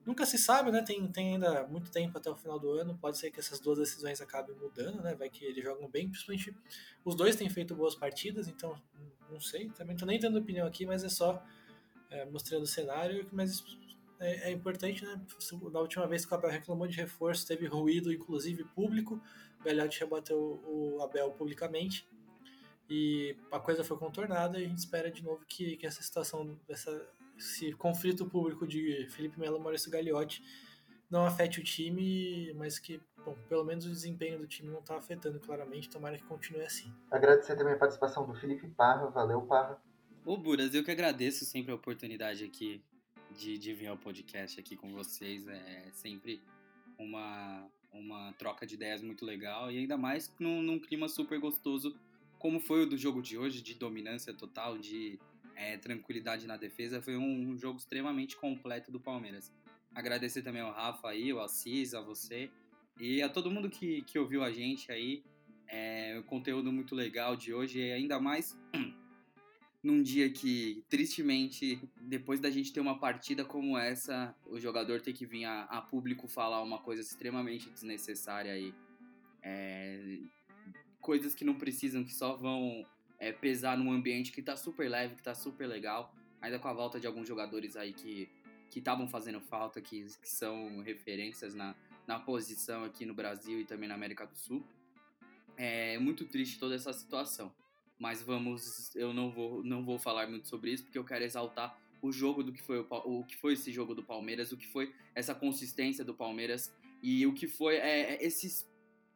[SPEAKER 5] Nunca se sabe, né? Tem, tem ainda muito tempo até o final do ano. Pode ser que essas duas decisões acabem mudando, né? Vai que eles jogam bem. Principalmente os dois têm feito boas partidas, então não sei. Também tô nem dando opinião aqui, mas é só é, mostrando o cenário. Mas é, é, importante, né? Na última vez que o Abel reclamou de reforço, teve ruído, inclusive público. O Belhote rebateu o Abel publicamente. E a coisa foi contornada e a gente espera de novo que, que essa situação, dessa esse conflito público de Felipe Melo e Maurício Gagliotti não afete o time, mas que, bom, pelo menos o desempenho do time não está afetando claramente, tomara que continue assim.
[SPEAKER 4] Agradecer também a participação do Felipe Parra, valeu Parra.
[SPEAKER 6] Ô Buras, eu que agradeço sempre a oportunidade aqui de, de vir ao podcast aqui com vocês, é sempre uma, uma troca de ideias muito legal e ainda mais num, num clima super gostoso como foi o do jogo de hoje, de dominância total, de é, tranquilidade na defesa. Foi um jogo extremamente completo do Palmeiras. Agradecer também ao Rafa aí, ao Assis, a você e a todo mundo que, que ouviu a gente aí. É, um conteúdo muito legal de hoje e ainda mais num dia que, tristemente, depois da gente ter uma partida como essa, o jogador tem que vir a, a público falar uma coisa extremamente desnecessária aí. É, coisas que não precisam, que só vão é, pesar num ambiente que tá super leve, que tá super legal, ainda com a volta de alguns jogadores aí que que estavam fazendo falta, que, que são referências na, na posição aqui no Brasil e também na América do Sul. É muito triste toda essa situação, mas vamos, eu não vou, não vou falar muito sobre isso porque eu quero exaltar o jogo do que foi o, o que foi esse jogo do Palmeiras, o que foi essa consistência do Palmeiras e o que foi é, é esses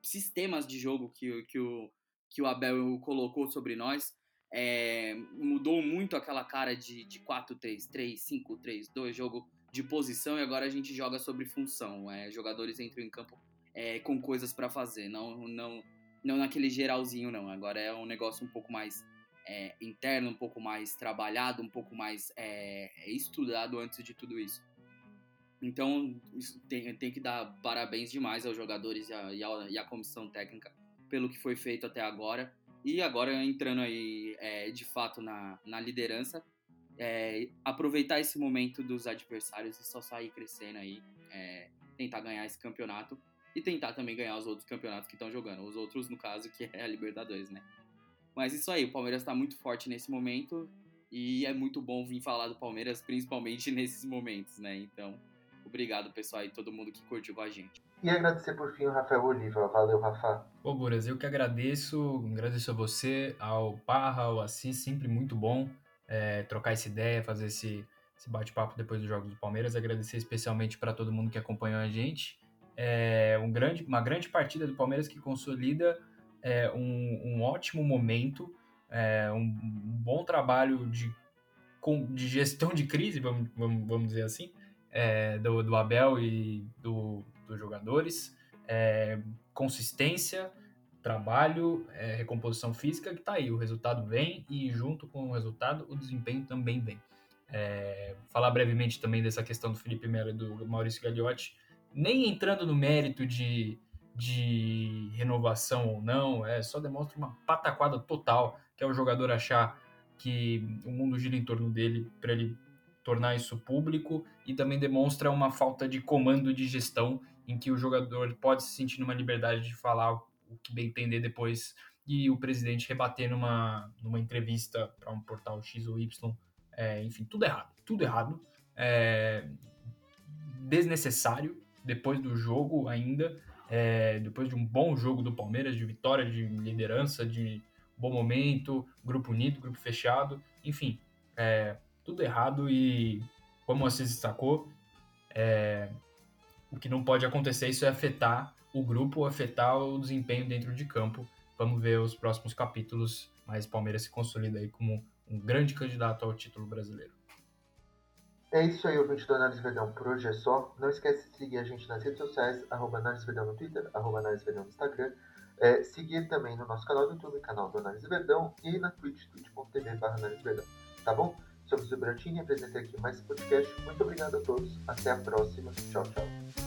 [SPEAKER 6] sistemas de jogo que, que o que o Abel colocou sobre nós. É, mudou muito aquela cara de, de 4-3-3, 5-3-2, jogo de posição e agora a gente joga sobre função. É, jogadores entram em campo é, com coisas para fazer, não, não, não naquele geralzinho, não. Agora é um negócio um pouco mais é, interno, um pouco mais trabalhado, um pouco mais é, estudado antes de tudo isso. Então tem, tem que dar parabéns demais aos jogadores e a, e a, e a comissão técnica pelo que foi feito até agora. E agora entrando aí é, de fato na, na liderança, é, aproveitar esse momento dos adversários e só sair crescendo aí, é, tentar ganhar esse campeonato e tentar também ganhar os outros campeonatos que estão jogando. Os outros, no caso, que é a Libertadores, né? Mas isso aí, o Palmeiras está muito forte nesse momento e é muito bom vir falar do Palmeiras, principalmente nesses momentos, né? Então, obrigado, pessoal, e todo mundo que curtiu com a gente.
[SPEAKER 4] E agradecer por fim o Rafael Oliva. Valeu, Rafa.
[SPEAKER 7] Ô, Buras, eu que agradeço. Agradeço a você, ao Parra, ao Assis, sempre muito bom é, trocar essa ideia, fazer esse, esse bate-papo depois dos Jogos do Palmeiras. Agradecer especialmente para todo mundo que acompanhou a gente. É um grande, uma grande partida do Palmeiras que consolida é, um, um, ótimo momento, é, um, bom trabalho de, de gestão de crise, vamos, vamos, vamos dizer assim, é, do, do Abel e do, dos jogadores, é, consistência, trabalho, é, recomposição física, que está aí. O resultado vem e, junto com o resultado, o desempenho também vem. Falar brevemente também dessa questão do Felipe Melo e do Maurício Gagliotti, nem entrando no mérito de, de renovação ou não, é só demonstra uma pataquada total, que é o jogador achar que o mundo gira em torno dele para ele tornar isso público e também demonstra uma falta de comando de gestão em que o jogador pode se sentir numa liberdade de falar o que bem entender depois e o presidente rebater numa, numa entrevista para um portal X ou Y. É, enfim, tudo errado, tudo errado. É, desnecessário depois do jogo ainda, é, depois de um bom jogo do Palmeiras, de vitória, de liderança, de bom momento, grupo unido, grupo fechado, enfim, é, tudo errado e, como você destacou, é, o que não pode acontecer isso é afetar o grupo, afetar o desempenho dentro de campo. Vamos ver os próximos capítulos, mas Palmeiras se consolida aí como um grande candidato ao título brasileiro.
[SPEAKER 4] É isso aí, ouvinte do Análise Verdão. Por hoje é só. Não esquece de seguir a gente nas redes sociais, arroba Análise Verdão no Twitter, arroba Análise Verdão no Instagram. É, seguir também no nosso canal do YouTube, canal do Análise Verdão, e na Twitch, twitch.tv barra Análise Verdão. Tá bom? Sou o Brantini, apresentei aqui mais esse podcast. Muito obrigado a todos. Até a próxima. Tchau, tchau.